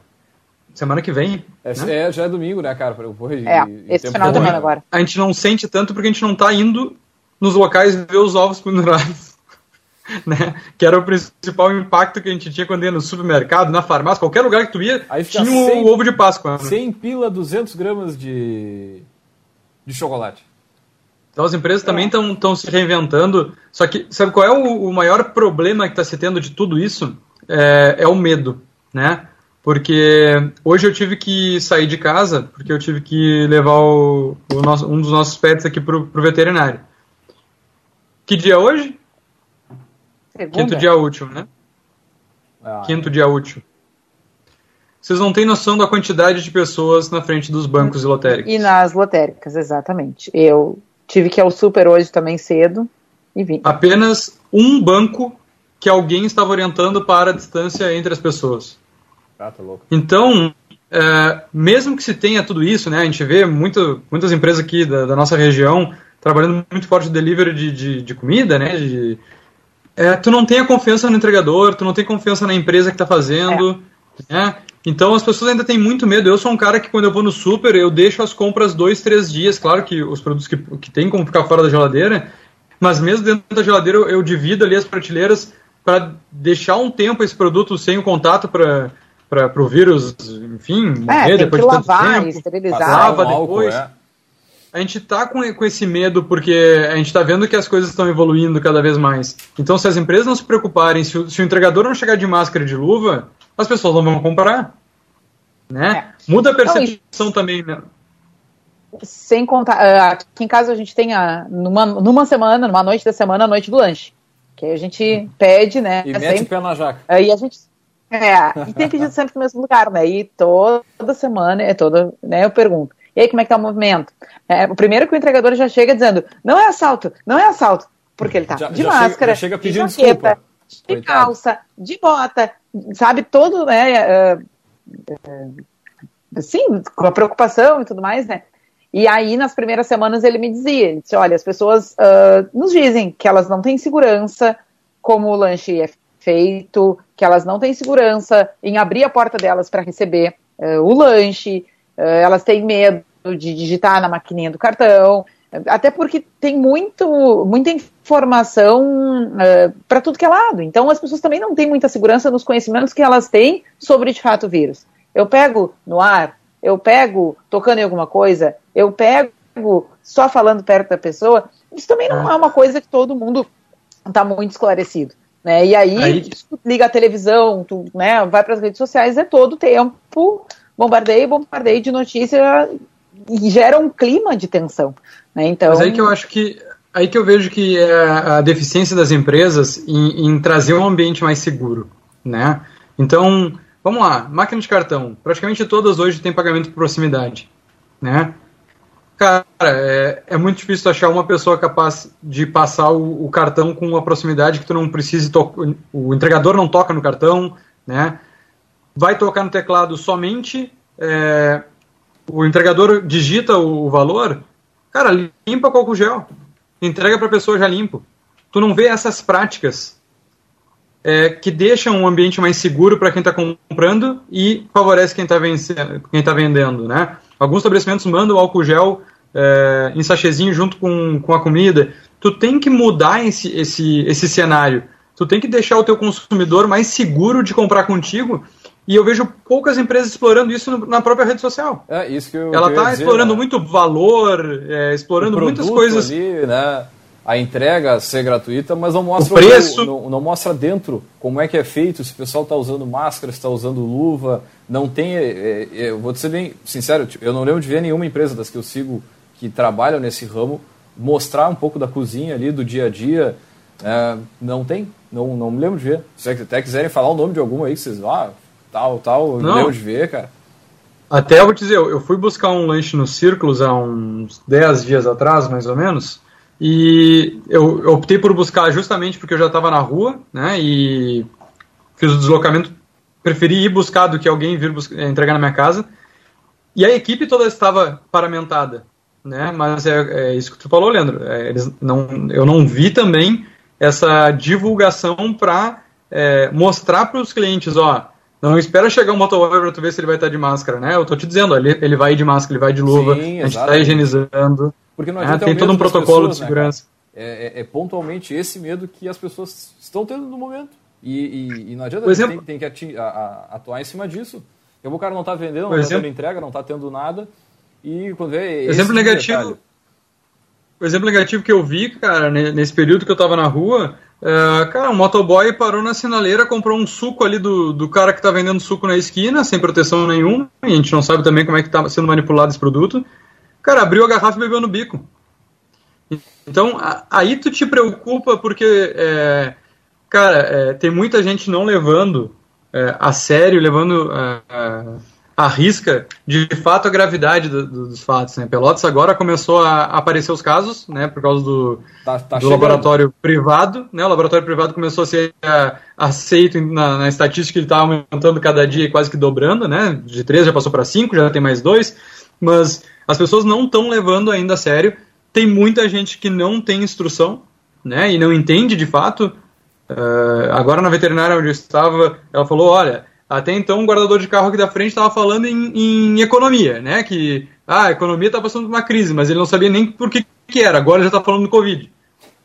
semana que vem. É, né? é, já é domingo, né, cara? Porra, é, e, esse final de semana agora. A gente não sente tanto porque a gente não tá indo nos locais ver os ovos <laughs> pendurados. Né? Que era o principal impacto que a gente tinha quando ia no supermercado, na farmácia, qualquer lugar que tu ia, tinha o ovo de Páscoa. Né? 100 pila, 200 gramas de, de chocolate. Então as empresas é. também estão se reinventando. Só que, sabe qual é o, o maior problema que está se tendo de tudo isso? É, é o medo, né? Porque hoje eu tive que sair de casa, porque eu tive que levar o, o nosso, um dos nossos pets aqui pro, pro veterinário. Que dia é hoje? Segunda. Quinto dia útil, né? Ah, Quinto é. dia útil. Vocês não têm noção da quantidade de pessoas na frente dos bancos e lotéricas. E nas lotéricas, exatamente. Eu tive que ir ao super hoje também cedo e vim. Apenas um banco que alguém estava orientando para a distância entre as pessoas. Ah, tá louco. Então, é, mesmo que se tenha tudo isso, né, a gente vê muito, muitas empresas aqui da, da nossa região trabalhando muito forte de delivery de, de, de comida, né, de, é, tu não tem a confiança no entregador, tu não tem confiança na empresa que está fazendo, é. né, então as pessoas ainda têm muito medo. Eu sou um cara que quando eu vou no super, eu deixo as compras dois, três dias, claro que os produtos que, que tem como ficar fora da geladeira, mas mesmo dentro da geladeira eu, eu divido ali as prateleiras para deixar um tempo esse produto sem o contato para para o vírus, enfim, é, morrer é, depois de tanto lavar, tempo. Esterilizar. Lava depois. é. A gente está com, com esse medo porque a gente está vendo que as coisas estão evoluindo cada vez mais. Então, se as empresas não se preocuparem, se o, se o entregador não chegar de máscara e de luva, as pessoas não vão comprar. Né? É. Muda a percepção então, também, né? Sem contar, eh, aqui em casa a gente tem a, numa, numa semana, numa noite da semana, a noite do lanche. Que a gente pede, né? E mete o pé na jaca. Aí a gente é, e tem pedido sempre no mesmo lugar, né? E toda semana, é toda, né, eu pergunto. E aí, como é que tá o movimento? É, o primeiro que o entregador já chega dizendo, não é assalto, não é assalto, porque ele tá já, de já máscara, chega, chega pedindo desculpa. de Coitado. calça, de bota, sabe, todo, né, uh, uh, sim, com a preocupação e tudo mais, né, e aí, nas primeiras semanas, ele me dizia, ele disse, olha, as pessoas uh, nos dizem que elas não têm segurança como o lanche é feito, que elas não têm segurança em abrir a porta delas para receber uh, o lanche, uh, elas têm medo de digitar na maquininha do cartão, até porque tem muito, muita informação uh, para tudo que é lado. Então as pessoas também não têm muita segurança nos conhecimentos que elas têm sobre de fato o vírus. Eu pego no ar, eu pego tocando em alguma coisa, eu pego só falando perto da pessoa. Isso também não é uma coisa que todo mundo está muito esclarecido. Né? E aí, aí... tu liga a televisão, tu né, vai para as redes sociais, é todo tempo bombardeio, bombardeio de notícia e gera um clima de tensão. Né? Então, Mas aí que eu acho que aí que eu vejo que é a deficiência das empresas em, em, trazer um ambiente mais seguro, né? Então, vamos lá, máquina de cartão, praticamente todas hoje têm pagamento por proximidade, né? Cara, é, é muito difícil achar uma pessoa capaz de passar o, o cartão com uma proximidade que tu não precise o entregador não toca no cartão, né? Vai tocar no teclado somente é, o entregador digita o, o valor, cara, limpa com álcool gel. Entrega para a pessoa já limpo. Tu não vê essas práticas é, que deixam o ambiente mais seguro para quem está comprando e favorece quem está tá vendendo, né? Alguns estabelecimentos mandam álcool gel é, em sachezinho junto com, com a comida. Tu tem que mudar esse, esse, esse cenário. Tu tem que deixar o teu consumidor mais seguro de comprar contigo e eu vejo poucas empresas explorando isso na própria rede social. É, isso que eu Ela está explorando né? muito valor, é, explorando muitas coisas. Ali, né? A entrega ser gratuita, mas não mostra o preço. O, não, não, mostra dentro como é que é feito, se o pessoal está usando máscara, se está usando luva. Não tem. É, é, eu vou ser bem sincero, tipo, eu não lembro de ver nenhuma empresa das que eu sigo que trabalham nesse ramo mostrar um pouco da cozinha ali, do dia a dia. É, não tem, não, não me lembro de ver. Se até quiserem falar o nome de alguma aí que vocês. Ah, tal, tal, não. deu de ver, cara. Até eu vou te dizer, eu fui buscar um lanche no Círculos há uns 10 dias atrás, mais ou menos, e eu, eu optei por buscar justamente porque eu já estava na rua, né, e fiz o deslocamento, preferi ir buscar do que alguém vir buscar, entregar na minha casa, e a equipe toda estava paramentada, né, mas é, é isso que tu falou, Leandro, é, eles não, eu não vi também essa divulgação para é, mostrar para os clientes, ó, não espera chegar um motoboy para tu ver se ele vai estar de máscara, né? Eu tô te dizendo, ele, ele vai de máscara, ele vai de luva, Sim, a gente está higienizando. Porque não é, tem todo um protocolo pessoas, de né, segurança. Né, é, é, pontualmente esse medo que as pessoas estão tendo no momento. E, e, e não adianta, gente tem, tem que ati, a, a, atuar em cima disso. o cara não está vendendo, não está tendo entrega, não está tendo nada. E quando vê. Exemplo negativo. O exemplo negativo que eu vi, cara, nesse período que eu estava na rua, é, cara, um motoboy parou na sinaleira, comprou um suco ali do, do cara que tá vendendo suco na esquina, sem proteção nenhuma, e a gente não sabe também como é que tá sendo manipulado esse produto. Cara, abriu a garrafa e bebeu no bico. Então, aí tu te preocupa porque, é, cara, é, tem muita gente não levando é, a sério, levando é, arrisca de fato a gravidade do, do, dos fatos. Né? Pelotas agora começou a aparecer os casos, né, por causa do, tá, tá do laboratório privado. Né? O laboratório privado começou a ser a, aceito na, na, estatística, ele está aumentando cada dia e quase que dobrando, né? De três já passou para cinco, já tem mais dois. Mas as pessoas não estão levando ainda a sério. Tem muita gente que não tem instrução, né? E não entende de fato. Uh, agora na veterinária onde eu estava, ela falou, olha, até então, o guardador de carro aqui da frente estava falando em, em, economia, né? Que ah, a economia está passando por uma crise, mas ele não sabia nem por que, que era. Agora já está falando do Covid.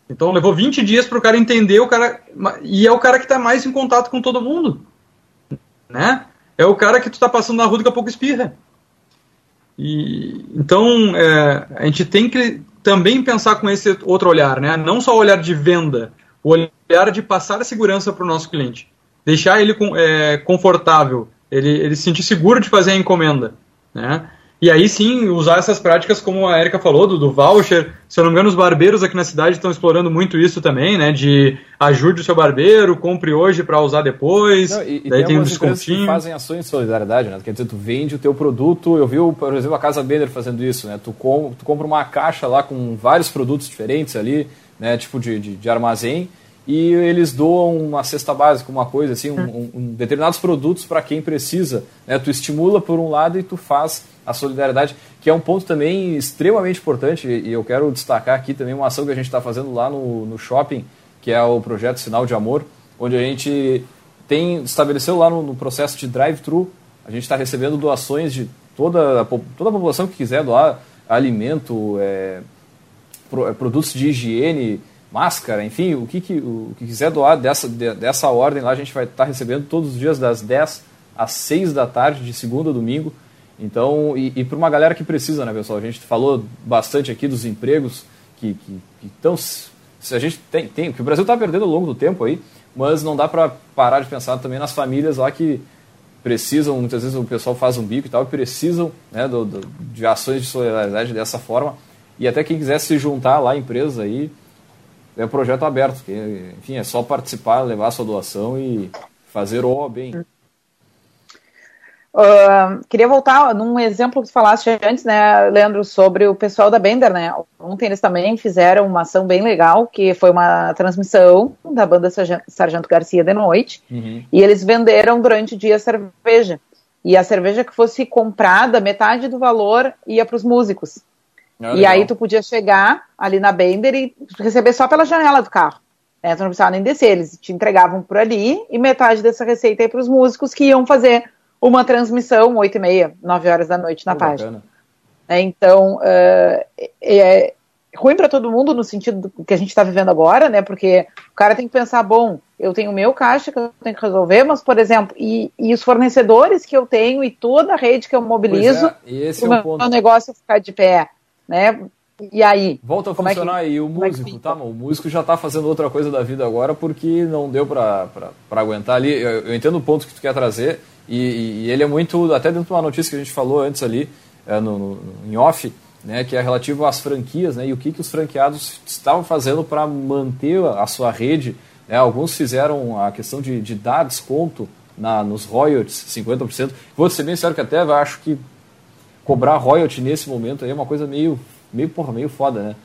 Então levou 20 dias para o cara entender o cara. E é o cara que está mais em contato com todo mundo. Né? É o cara que tu está passando na rua daqui a pouco espirra. E, então é, a gente tem que também pensar com esse outro olhar, né? Não só o olhar de venda, o olhar de passar a segurança para o nosso cliente deixar ele é, confortável, ele, ele se sentir seguro de fazer a encomenda, né? E aí sim, usar essas práticas, como a Erika falou, do, do, voucher. Se eu não me engano, os barbeiros aqui na cidade estão explorando muito isso também, né? De ajude o seu barbeiro, compre hoje para usar depois. Não, e, daí e tem, tem um descontinho. que fazem ações de solidariedade, né? Quer dizer, tu vende o teu produto. Eu vi, por exemplo, a Casa Bender fazendo isso, né? Tu, com, tu compra uma caixa lá com vários produtos diferentes ali, né? Tipo de, de, de armazém e eles doam uma cesta básica, uma coisa assim, um, um, um determinados produtos para quem precisa. Né? Tu estimula por um lado e tu faz a solidariedade, que é um ponto também extremamente importante e eu quero destacar aqui também uma ação que a gente está fazendo lá no, no shopping, que é o projeto Sinal de Amor, onde a gente tem estabeleceu lá no, no processo de drive-thru, a gente está recebendo doações de toda a, toda a população que quiser doar alimento, é, pro, é, produtos de higiene, máscara, enfim, o que, que, o que quiser doar dessa, de, dessa ordem lá, a gente vai estar tá recebendo todos os dias das 10 às 6 da tarde, de segunda a domingo. Então, e, e para uma galera que precisa, né, pessoal? A gente falou bastante aqui dos empregos que estão. Se a gente tem, tem, que o Brasil está perdendo ao longo do tempo aí, mas não dá para parar de pensar também nas famílias lá que precisam, muitas vezes o pessoal faz um bico e tal, precisam né, do, do, de ações de solidariedade dessa forma. E até quem quiser se juntar lá empresa aí, é um projeto aberto. Que, enfim, é só participar, levar a sua doação e fazer o bem. Uh, queria voltar num exemplo que tu falaste antes, né, Leandro, sobre o pessoal da Bender, né? Ontem eles também fizeram uma ação bem legal, que foi uma transmissão da banda Sargento Garcia de noite, uhum. e eles venderam durante o dia cerveja. E a cerveja que fosse comprada, metade do valor ia para os músicos. Ah, e aí tu podia chegar ali na Bender e receber só pela janela do carro. Né? Tu não precisava nem descer, eles te entregavam por ali e metade dessa receita ia para os músicos que iam fazer uma transmissão, 8 e meia, 9 horas da noite na oh, página. É, então, uh, é, é, ruim para todo mundo no sentido do que a gente está vivendo agora, né? Porque o cara tem que pensar, bom, eu tenho o meu caixa que eu tenho que resolver, mas, por exemplo, e, e os fornecedores que eu tenho e toda a rede que eu mobilizo, é, o é meu negócio ficar de pé, né? E aí? Volta a funcionar é que, e o é músico, é tá? O músico já está fazendo outra coisa da vida agora porque não deu para aguentar ali. Eu, eu entendo o ponto que tu quer trazer, e, e, ele é muito, até dentro de uma notícia que a gente falou antes ali, é, no, no, em off, né, que é relativo às franquias, né, e o que, que os franqueados estavam fazendo para manter a sua rede. Né, alguns fizeram a questão de, de dar desconto na, nos royalties, 50%. Vou ser bem sério que até acho que cobrar royalty nesse momento aí é uma coisa meio, meio, porra, meio foda, né?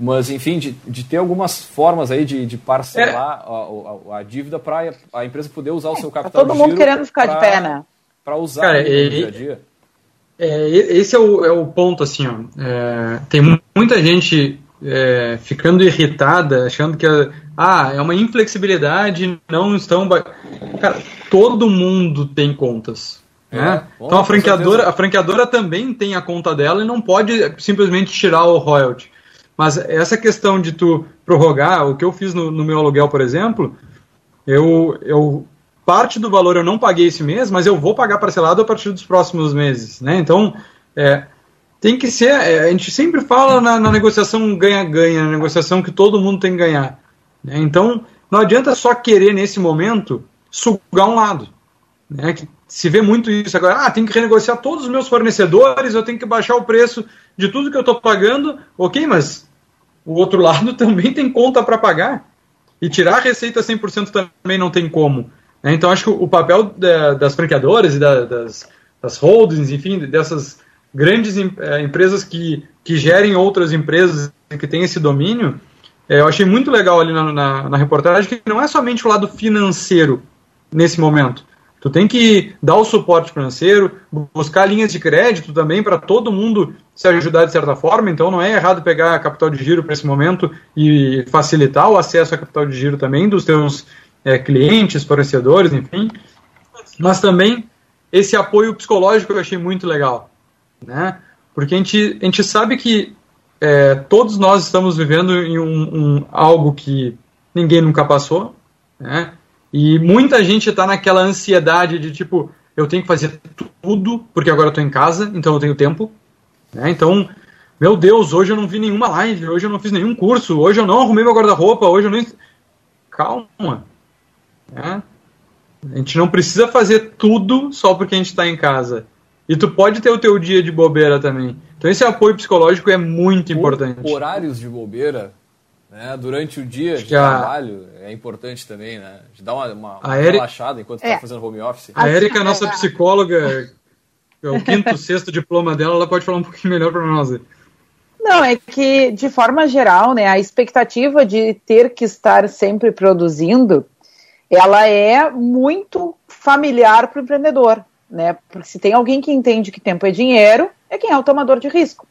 Mas, enfim, de, de ter algumas formas aí de, de parcelar é. a, a, a, dívida para a empresa poder usar o seu tá capital tá todo mundo querendo ficar pra, de pé, né? Para usar Cara, no e, dia a dia. É, esse é o, é o ponto, assim, ó. É, tem muita gente é, ficando irritada, achando que ah, é uma inflexibilidade, não estão. Cara, todo mundo tem contas. É, né? Bom, então a franqueadora, a franqueadora também tem a conta dela e não pode simplesmente tirar o royalty. Mas essa questão de tu prorrogar, o que eu fiz no, no meu aluguel, por exemplo, eu, eu parte do valor eu não paguei esse mês, mas eu vou pagar parcelado a partir dos próximos meses, né? Então, é, tem que ser, é, a gente sempre fala na, na negociação ganha-ganha, na negociação que todo mundo tem que ganhar. Né? Então, não adianta só querer nesse momento sugar um lado. Né? Que se vê muito isso agora, ah, tem que renegociar todos os meus fornecedores, eu tenho que baixar o preço de tudo que eu estou pagando, ok, mas o outro <laughs> lado também tem conta para pagar. E tirar a receita 100% também não tem como. Né? Então, acho que o papel das franqueadoras e das, das holdings, enfim, dessas grandes é, empresas que, que gerem outras empresas que têm esse domínio, é, eu achei muito legal ali na, na, na reportagem que não é somente o lado financeiro nesse momento. Tu tem que dar o suporte financeiro, buscar linhas de crédito também para todo mundo se ajudar de certa forma. Então não é errado pegar capital de giro para esse momento e facilitar o acesso a capital de giro também dos teus é, clientes, fornecedores, enfim. Mas também esse apoio psicológico eu achei muito legal, né? Porque a gente, a gente sabe que é, todos nós estamos vivendo em um, um, algo que ninguém nunca passou, né? E muita gente está naquela ansiedade de tipo, eu tenho que fazer tudo, porque agora eu estou em casa, então eu tenho tempo. Né? Então, meu Deus, hoje eu não vi nenhuma live, hoje eu não fiz nenhum curso, hoje eu não arrumei meu guarda-roupa, hoje eu não. Calma. Né? A gente não precisa fazer tudo só porque a gente está em casa. E tu pode ter o teu dia de bobeira também. Então esse apoio psicológico é muito importante. Horários de bobeira né? Durante o dia de trabalho é importante também, né? De dar uma, uma, uma Eric... relaxada enquanto está é. fazendo home office. A Erika, nossa psicóloga, é o quinto, <laughs> sexto diploma dela, ela pode falar um pouquinho melhor para nós. Não, é que, de forma geral, né, a expectativa de ter que estar sempre produzindo, ela é muito familiar para o empreendedor, né? Porque se tem alguém que entende que tempo é dinheiro, é quem é o tomador de risco,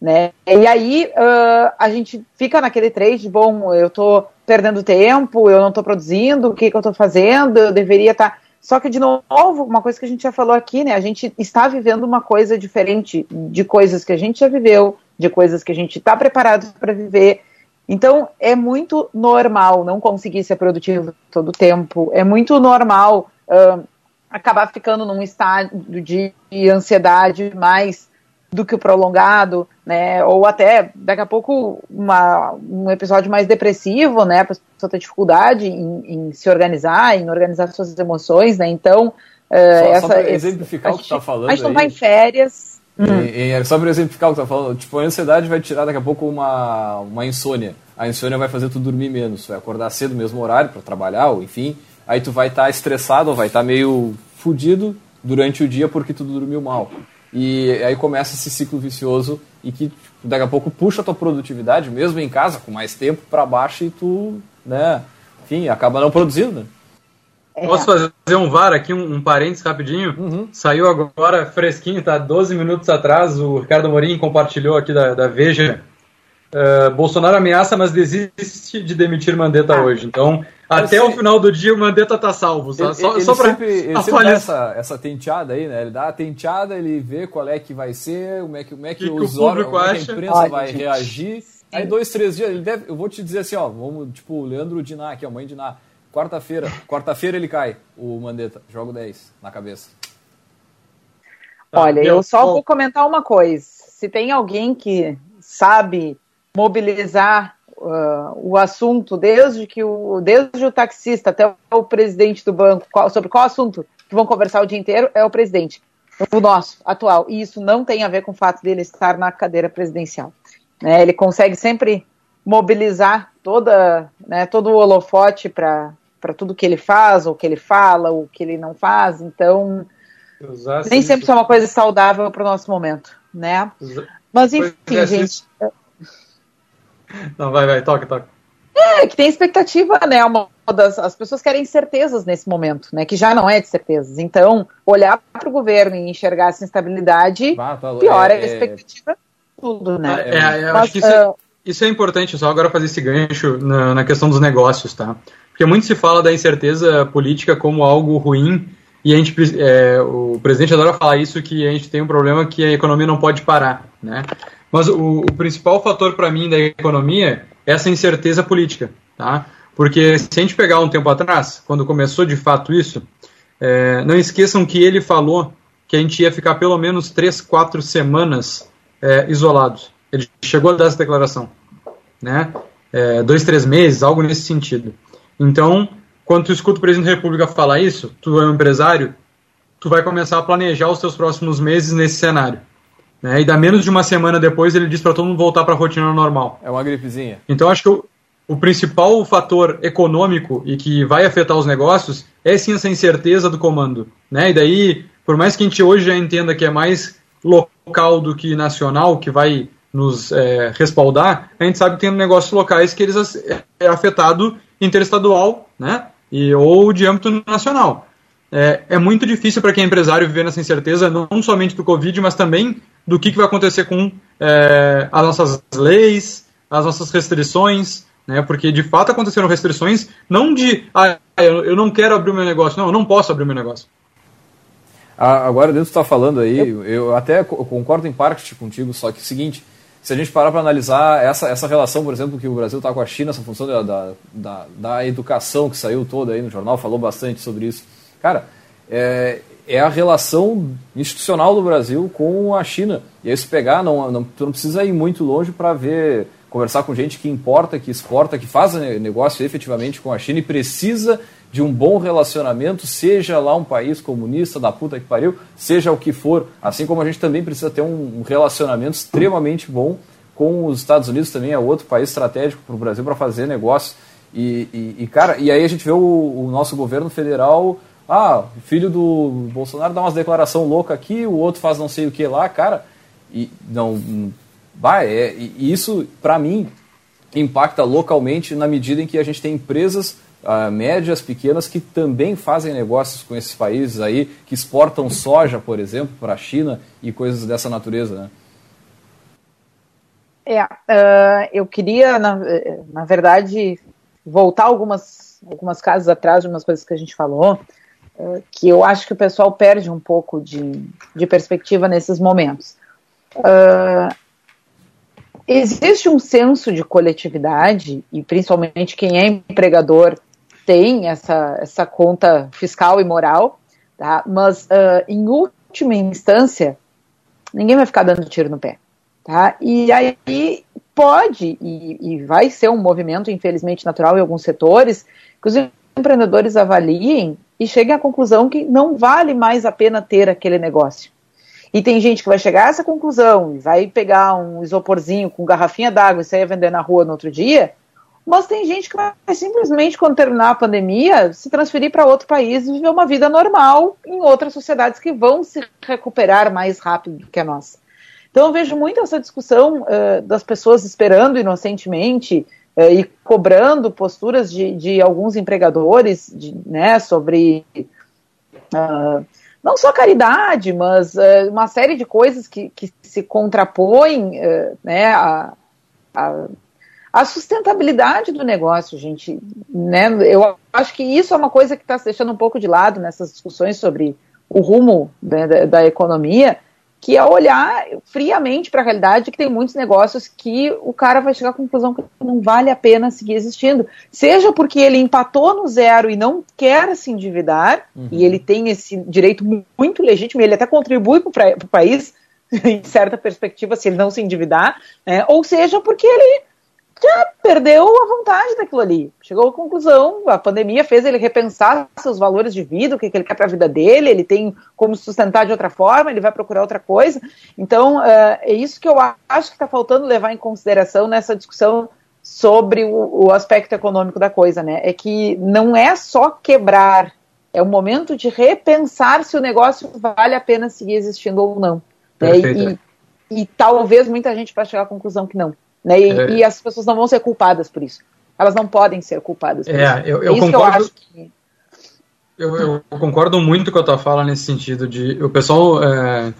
né? E aí uh, a gente fica naquele trade, bom, eu estou perdendo tempo, eu não estou produzindo, o que, que eu estou fazendo, eu deveria estar... Tá... Só que, de novo, uma coisa que a gente já falou aqui, né? A gente está vivendo uma coisa diferente de coisas que a gente já viveu, de coisas que a gente está preparado para viver. Então, é muito normal não conseguir ser produtivo todo o tempo. É muito normal uh, acabar ficando num estado de ansiedade mais do que o prolongado, né? Ou até daqui a pouco uma, um episódio mais depressivo, né? A pessoa ter dificuldade em, em, se organizar, em organizar suas emoções, né? Então, uh, só, essa, só exemplificar esse, o que está falando. A gente não vai em férias. Hum. E, e, só para exemplificar o que está falando, tipo, a ansiedade vai tirar daqui a pouco uma, uma insônia. A insônia vai fazer tu dormir menos, vai acordar cedo, mesmo horário para trabalhar, ou enfim. Aí tu vai estar tá estressado, ou vai estar tá meio fudido durante o dia porque tu dormiu mal. E aí começa esse ciclo vicioso e que daqui a pouco puxa a tua produtividade, mesmo em casa, com mais tempo, para baixo e tu, né, enfim, acaba não produzindo, né? É. Posso fazer um VAR aqui, um, um parênteses rapidinho? Uhum. Saiu agora fresquinho, tá 12 minutos atrás, o Ricardo Morim compartilhou aqui da, da Veja. Uh, Bolsonaro ameaça, mas desiste de demitir Mandetta ah. hoje. Então, até o final do dia o Mandetta tá salvo. Ele, só ele só pra sempre, ele sempre dá essa, essa tenteada aí, né? Ele dá a tenteada, ele vê qual é que vai ser, como é que, como é que, que os órgãos, como é que a imprensa Ai, vai gente. reagir. Aí dois, três dias, ele deve, eu vou te dizer assim, ó, vamos, tipo, o Leandro Diná, aqui, a mãe Diná, quarta-feira, quarta-feira ele cai, o Mandetta, jogo 10 na cabeça. Tá, Olha, eu só vou comentar uma coisa. Se tem alguém que sabe mobilizar uh, o assunto, desde que o, desde o taxista até o presidente do banco, qual, sobre qual assunto que vão conversar o dia inteiro, é o presidente, o nosso, atual. E isso não tem a ver com o fato dele estar na cadeira presidencial. Né? Ele consegue sempre mobilizar toda, né, todo o holofote para tudo que ele faz, ou que ele fala, ou que ele não faz. Então, nem sempre isso é uma coisa saudável para o nosso momento, né? Mas enfim, é, gente. Não, vai, vai, toca, toca. É, que tem expectativa, né? Uma das, as pessoas querem certezas nesse momento, né? Que já não é de certezas. Então, olhar para o governo e enxergar essa instabilidade ah, tá, piora é, a expectativa tudo, né? É, é eu Mas, acho que isso, uh, é, isso, é, importante, só agora fazer esse gancho na, na questão dos negócios, tá? Porque muito se fala da incerteza política como algo ruim e a gente, é, o presidente adora falar isso, que a gente tem um problema que a economia não pode parar, né? Mas o, o principal fator para mim da economia é essa incerteza política, tá? Porque se a gente pegar um tempo atrás, quando começou de fato isso, é, não esqueçam que ele falou que a gente ia ficar pelo menos três, quatro semanas é, isolados. Ele chegou a dar essa declaração, né? É, dois, três meses, algo nesse sentido. Então, quando tu escuta o presidente da República falar isso, tu é um empresário, tu vai começar a planejar os teus próximos meses nesse cenário. Né? E dá menos de uma semana depois ele diz para todo mundo voltar para a rotina normal. É uma gripezinha. Então acho que o, o principal fator econômico e que vai afetar os negócios é sim essa incerteza do comando. Né? E daí, por mais que a gente hoje já entenda que é mais local do que nacional, que vai nos é, respaldar, a gente sabe que tem negócios locais que eles é, é afetado interestadual, né? E, ou de âmbito nacional. É, é muito difícil para quem é empresário viver nessa incerteza, não somente do Covid, mas também do que, que vai acontecer com é, as nossas leis, as nossas restrições, né? Porque de fato aconteceram restrições, não de ah, eu, não quero abrir o meu negócio, não, eu não posso abrir o meu negócio. Ah, agora, dentro está falando aí, eu, eu até concordo em parte contigo, só que é o seguinte, se a gente parar para analisar essa, essa relação, por exemplo, que o Brasil está com a China, essa função da, da, da, da, educação que saiu toda aí no jornal, falou bastante sobre isso. Cara, é, é a relação institucional do Brasil com a China. E aí se pegar, não, não, tu não precisa ir muito longe para ver, conversar com gente que importa, que exporta, que faz negócio efetivamente com a China e precisa de um bom relacionamento, seja lá um país comunista da puta que pariu, seja o que for. Assim como a gente também precisa ter um relacionamento extremamente bom com os Estados Unidos, também é outro país estratégico para o Brasil para fazer negócio. E, e, e, cara, e aí a gente vê o, o nosso governo federal ah, o filho do Bolsonaro dá umas declaração louca aqui, o outro faz não sei o que lá, cara. E não, vai, é, isso, para mim, impacta localmente na medida em que a gente tem empresas uh, médias, pequenas, que também fazem negócios com esses países aí, que exportam soja, por exemplo, para a China e coisas dessa natureza, né? É, uh, eu queria, na, na verdade, voltar algumas, algumas casas atrás de umas coisas que a gente falou, que eu acho que o pessoal perde um pouco de, de perspectiva nesses momentos. Uh, existe um senso de coletividade, e principalmente quem é empregador tem essa, essa conta fiscal e moral, tá? mas uh, em última instância, ninguém vai ficar dando tiro no pé. Tá? E aí pode, e, e vai ser um movimento, infelizmente, natural em alguns setores, que os empreendedores avaliem e cheguem à conclusão que não vale mais a pena ter aquele negócio. E tem gente que vai chegar a essa conclusão e vai pegar um isoporzinho com garrafinha d'água e sair vender na rua no outro dia, mas tem gente que vai simplesmente, quando terminar a pandemia, se transferir para outro país e viver uma vida normal em outras sociedades que vão se recuperar mais rápido do que a nossa. Então eu vejo muito essa discussão uh, das pessoas esperando inocentemente uh, e cobrando posturas de, de alguns empregadores de, né, sobre uh, não só caridade, mas uma série de coisas que, que se contrapõem né, a, a a sustentabilidade do negócio, gente, né? Eu acho que isso é uma coisa que está se deixando um pouco de lado nessas discussões sobre o rumo né, da, da, economia, que é olhar friamente para a realidade que tem muitos negócios que o cara vai chegar à conclusão que não vale a pena seguir existindo, seja porque ele empatou no zero e não quer se endividar, uhum. e ele tem esse direito muito legítimo, ele até contribui para o país <laughs> em certa perspectiva se ele não se endividar, né? ou seja porque ele já perdeu a vontade daquilo ali. Chegou à conclusão, a pandemia fez ele repensar seus valores de vida, o que, ele quer para a vida dele, ele tem como sustentar de outra forma, ele vai procurar outra coisa. Então, uh, é isso que eu acho que está faltando levar em consideração nessa discussão sobre o, o, aspecto econômico da coisa, né? É que não é só quebrar, é o momento de repensar se o negócio vale a pena seguir existindo ou não. Né? E, e, e talvez muita gente vai chegar à conclusão que não. Né? E, é. e, as pessoas não vão ser culpadas por isso. Elas não podem ser culpadas por é, isso. Eu, eu é isso concordo. Eu, que... eu, eu, concordo muito com a tua fala nesse sentido de o pessoal é,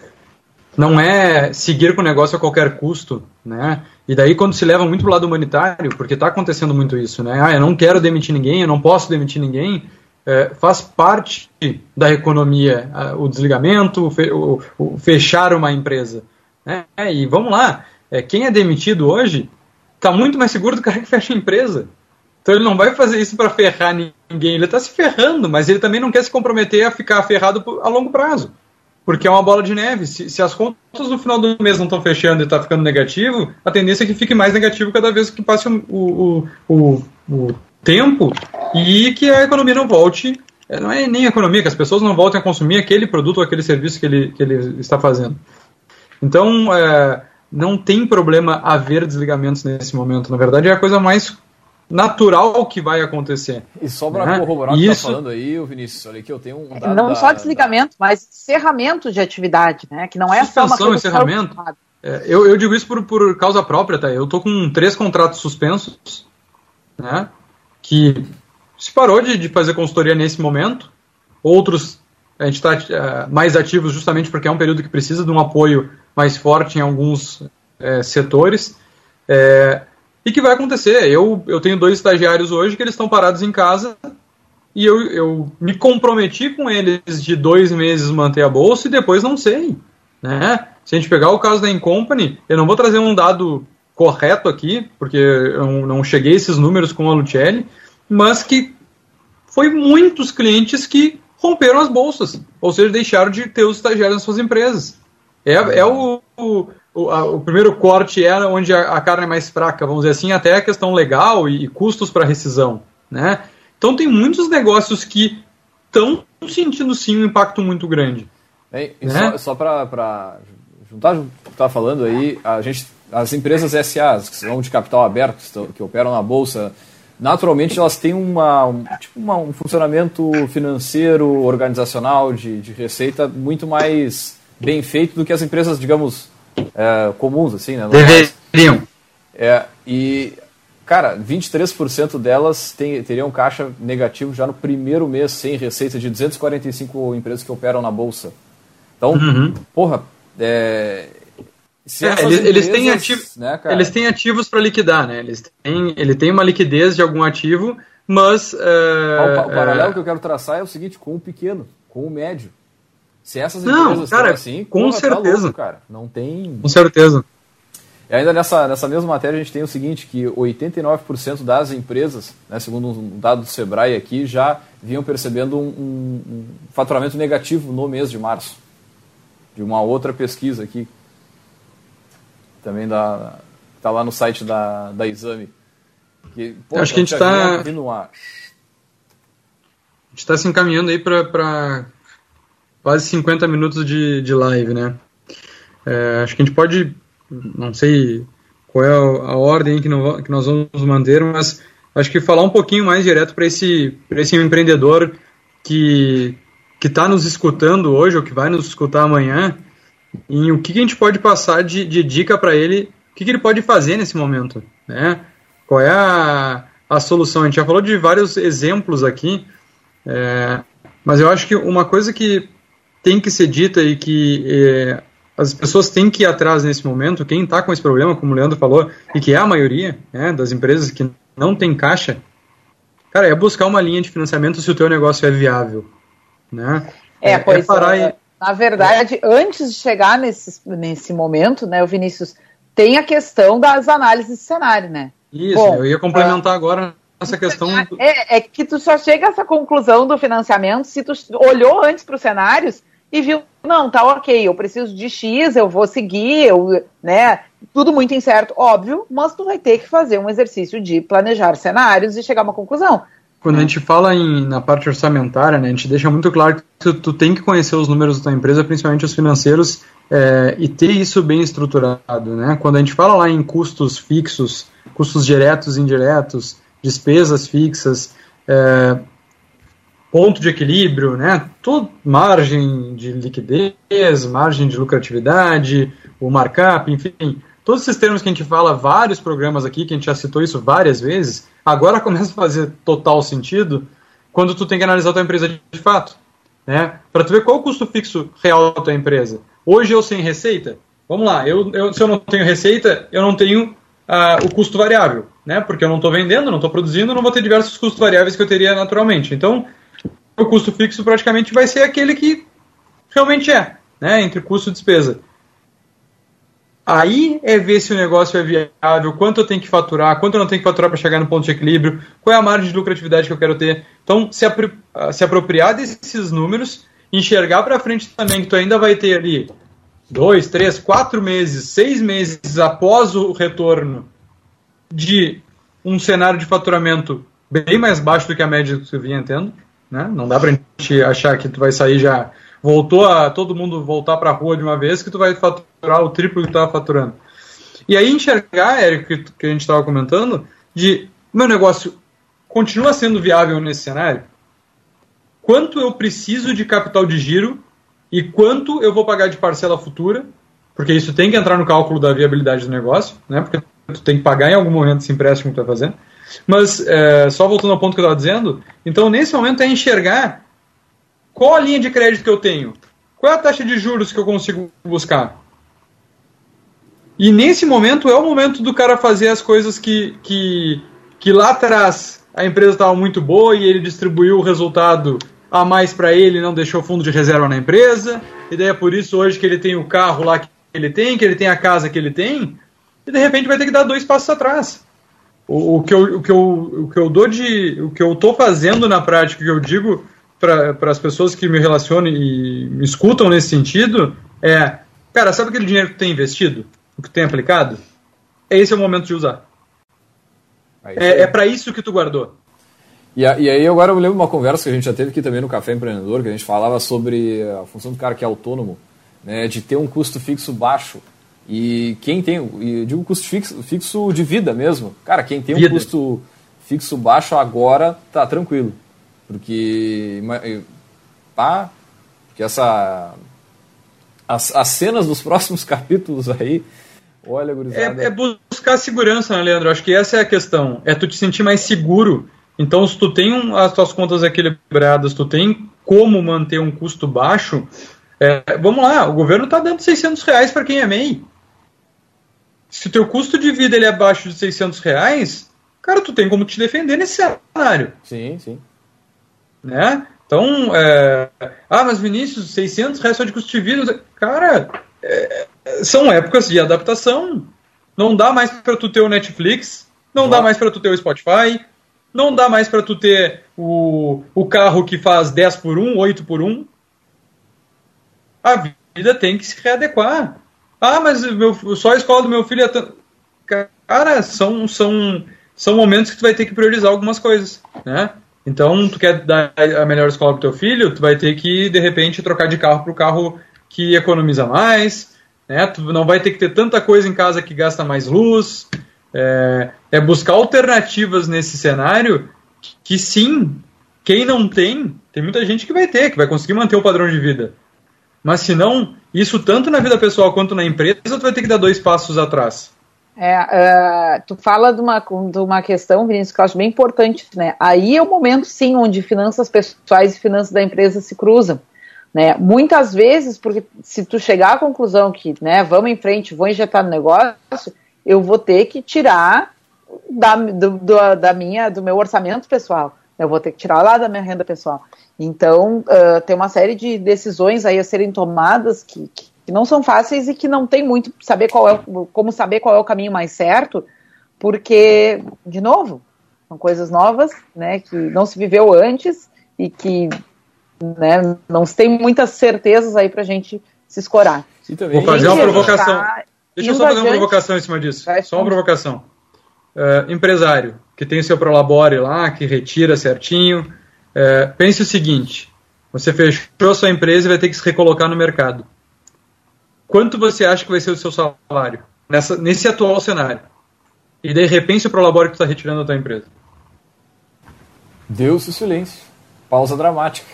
não é seguir com o negócio a qualquer custo, né? E daí quando se leva muito para o lado humanitário, porque está acontecendo muito isso, né? Ah, eu não quero demitir ninguém, eu não posso demitir ninguém. É, faz parte da economia o desligamento, o, o, fechar uma empresa. Né? E vamos lá, é, quem é demitido hoje está muito mais seguro do cara que fecha a empresa. Então ele não vai fazer isso para ferrar ninguém, ele está se ferrando, mas ele também não quer se comprometer a ficar ferrado a longo prazo. Porque é uma bola de neve. Se, se as contas no final do mês não estão fechando e está ficando negativo, a tendência é que fique mais negativo cada vez que passe o, o, o, o tempo e que a economia não volte. É, não é nem economia, que as pessoas não voltem a consumir aquele produto ou aquele serviço que ele, que ele está fazendo. Então, é, não tem problema haver desligamentos nesse momento. Na verdade, é a coisa mais natural que vai acontecer. E só para né? corroborar o que está falando aí, o Vinícius, olha aqui, eu tenho um dado Não da, só desligamento, da... mas encerramento de atividade, né? Que não é só uma coisa encerramento. É, eu, eu digo isso por, por causa própria, tá? Eu tô com três contratos suspensos, né? Que se parou de, de fazer consultoria nesse momento. Outros a gente está é, mais ativos justamente porque é um período que precisa de um apoio mais forte em alguns é, setores. É, e que vai acontecer? Eu, eu tenho dois estagiários hoje que eles estão parados em casa e eu, eu me comprometi com eles de dois meses manter a bolsa e depois não sei. Né? Se a gente pegar o caso da Incompany, eu não vou trazer um dado correto aqui, porque eu não cheguei a esses números com a Lucelli, mas que foi muitos clientes que romperam as bolsas, ou seja, deixaram de ter os estagiários nas suas empresas. É, é o, o, a, o primeiro corte é onde a, a, carne é mais fraca, vamos dizer assim, até a questão legal e, e custos para rescisão. Né? Então tem muitos negócios que estão sentindo sim um impacto muito grande. Bem, né? Só, só para juntar o que está falando aí, a gente, as empresas SAs, que são de capital aberto, que, estão, que operam na Bolsa, naturalmente elas têm uma, um, tipo uma, um funcionamento financeiro, organizacional, de, de receita muito mais bem feito do que as empresas, digamos, é, comuns, assim, né? Deveriam. É, e, cara, 23% delas tem, teriam caixa negativo já no primeiro mês sem receita de 245 empresas que operam na Bolsa. Então, uhum. porra, é, é, eles, eles, têm ativos, né, eles têm ativos para liquidar, né? Eles têm, ele tem uma liquidez de algum ativo, mas. Uh, o, o, paralelo uh, que eu quero traçar é o seguinte: com o pequeno, com o médio. Se essas não, empresas cara, assim, com porra, certeza. Tá louco, cara. Não tem. Com certeza. E ainda nessa, nessa mesma matéria a gente tem o seguinte, que 89% das empresas, né, segundo um dado do Sebrae aqui, já vinham percebendo um, um, um faturamento negativo no mês de março. De uma outra pesquisa aqui, também da, tá lá no site da, da Exame. Que, pô, Acho que a gente está... A gente está se encaminhando aí para quase 50 minutos de, de live, né? É, acho que a gente pode, não sei qual é a, ordem que, não, que nós vamos manter, mas acho que falar um pouquinho mais direto para esse, esse empreendedor que que está nos escutando hoje ou que vai nos escutar amanhã, em o que, que a gente pode passar de, de dica para ele, o que, que ele pode fazer nesse momento, né? Qual é a, a solução? A gente já falou de vários exemplos aqui, é, mas eu acho que uma coisa que tem que ser dita e que é, as pessoas têm que ir atrás nesse momento, quem está com esse problema, como o Leandro falou, e que é a maioria né, das empresas que não tem caixa, cara, é buscar uma linha de financiamento se o teu negócio é viável. Né? É, é, é pois é, e... Na verdade, antes de chegar nesse, nesse momento, né, o Vinícius, tem a questão das análises de cenário, né? Isso, Bom, eu ia complementar uh, agora essa questão. É, é, que tu só chega a essa conclusão do financiamento se tu olhou antes para os cenários e viu, não, tá ok, eu preciso de X, eu vou seguir, eu, né, tudo muito incerto, óbvio, mas tu vai ter que fazer um exercício de planejar cenários e chegar a uma conclusão. Quando a gente fala em, na parte orçamentária, né, a gente deixa muito claro que tu, tu tem que conhecer os números da tua empresa, principalmente os financeiros, é, e ter isso bem estruturado. Né? Quando a gente fala lá em custos fixos, custos diretos e indiretos, despesas fixas, é, ponto de equilíbrio, né? Tudo, margem de liquidez, margem de lucratividade, o markup, enfim, todos esses termos que a gente fala, vários programas aqui, que a gente já citou isso várias vezes, agora <laughs> começa a fazer total sentido quando tu tem que analisar a tua empresa de fato, né? Para tu ver qual o custo fixo real da tua empresa. Hoje eu sem receita, vamos lá, eu, eu se eu não tenho receita, eu não tenho uh, o custo variável, né? Porque eu não estou vendendo, não estou produzindo, não vou ter diversos custos variáveis que eu teria naturalmente. Então, o custo fixo praticamente vai ser aquele que realmente é, né, entre custo e despesa. Aí é ver se o negócio é viável, quanto eu tenho que faturar, quanto eu não tenho que faturar para chegar no ponto de equilíbrio, qual é a margem de lucratividade que eu quero ter. Então, se, apri se apropriar desses números, enxergar para frente também que tu ainda vai ter ali dois, três, quatro meses, seis meses após o retorno de um cenário de faturamento bem mais baixo do que a média que você vinha tendo. Né? Não dá para a gente achar que tu vai sair já voltou a todo mundo voltar para a rua de uma vez que tu vai faturar o triplo que tu estava faturando. E aí enxergar, Eric, que, que a gente estava comentando, de meu negócio continua sendo viável nesse cenário? Quanto eu preciso de capital de giro e quanto eu vou pagar de parcela futura? Porque isso tem que entrar no cálculo da viabilidade do negócio, né? Porque tu tem que pagar em algum momento esse empréstimo que tu vai fazer. Mas, é, só voltando ao ponto que eu estava dizendo, então nesse momento é enxergar qual a linha de crédito que eu tenho, qual é a taxa de juros que eu consigo buscar. E nesse momento é o momento do cara fazer as coisas que, que, que lá atrás a empresa estava muito boa e ele distribuiu o resultado a mais para ele, não deixou fundo de reserva na empresa, e daí é por isso hoje que ele tem o carro lá que ele tem, que ele tem a casa que ele tem, e de repente vai ter que dar dois passos atrás. O, o, que, eu, o, que, eu, o que eu dou de. O que eu estou fazendo na prática, que eu digo para as pessoas que me relacionam e me escutam nesse sentido, é. Cara, sabe aquele dinheiro que tu tem investido? O que tu tem aplicado? Esse é o momento de usar. É, é para isso que tu guardou. E, a, e, aí agora eu me lembro de uma conversa que a gente já teve aqui também no Café Empreendedor, que a gente falava sobre a função do cara que é autônomo, né, de ter um custo fixo baixo. E quem tem, e eu digo custo fixo, fixo de vida mesmo. Cara, quem tem vida. um custo fixo baixo agora tá tranquilo. Porque tá, porque essa as, as cenas dos <laughs> próximos capítulos aí. Olha, gurizada. É, é buscar segurança, né, Leandro? Acho que essa é a questão. É tu te sentir mais seguro. Então, se tu tem um, as tuas contas equilibradas, tu tem como manter um custo baixo, é, vamos lá, o governo está dando 600 reais para quem é MEI. Se o teu custo de vida ele é abaixo de 600 reais, cara, tu tem como te defender nesse cenário. Sim, sim. Né? Então, é... ah, mas Vinícius, 600 reais só de custo de vida. Cara, é... são épocas de adaptação. Não dá mais para tu ter o Netflix, não dá mais para tu ter o Spotify, não dá mais para tu ter o, o carro que faz 10 por 1, 8 por 1. A vida tem que se readequar. Ah, mas meu, só a escola do meu filho é. Cara, são, são, são momentos que tu vai ter que priorizar algumas coisas, né? Então, tu quer dar a melhor escola pro teu filho, tu vai ter que, de repente, trocar de carro pro carro que economiza mais, né? Tu não vai ter que ter tanta coisa em casa que gasta mais luz. É, é buscar alternativas nesse cenário que, sim, quem não tem, tem muita gente que vai ter, que vai conseguir manter o padrão de vida. Mas se não, isso tanto na vida pessoal quanto na empresa, tu vai ter que dar dois passos atrás. É, uh, tu fala de uma, de uma questão, Vinícius, que eu acho bem importante, né? Aí é o momento, sim, onde finanças pessoais e finanças da empresa se cruzam. Né? Muitas vezes, porque se tu chegar à conclusão que, né, vamos em frente, vou injetar no negócio, eu vou ter que tirar da, do, do, da minha, do meu orçamento pessoal. Eu vou ter que tirar lá da minha renda pessoal. Então, uh, tem uma série de decisões aí a serem tomadas que, que, que, não são fáceis e que não tem muito saber qual é, como saber qual é o caminho mais certo, porque, de novo, são coisas novas, né, que não se viveu antes e que né, não se tem muitas certezas aí para a gente se escorar. Vou fazer uma provocação. Tá Deixa eu só fazer uma provocação em cima disso. Só uma provocação. Uh, empresário que tem o seu Prolabore lá, que retira certinho, é, pense o seguinte: você fechou a sua empresa e vai ter que se recolocar no mercado. Quanto você acha que vai ser o seu salário nessa, nesse atual cenário? E de repente o Prolabore que está retirando da tua empresa. Deu-se o silêncio. Pausa dramática.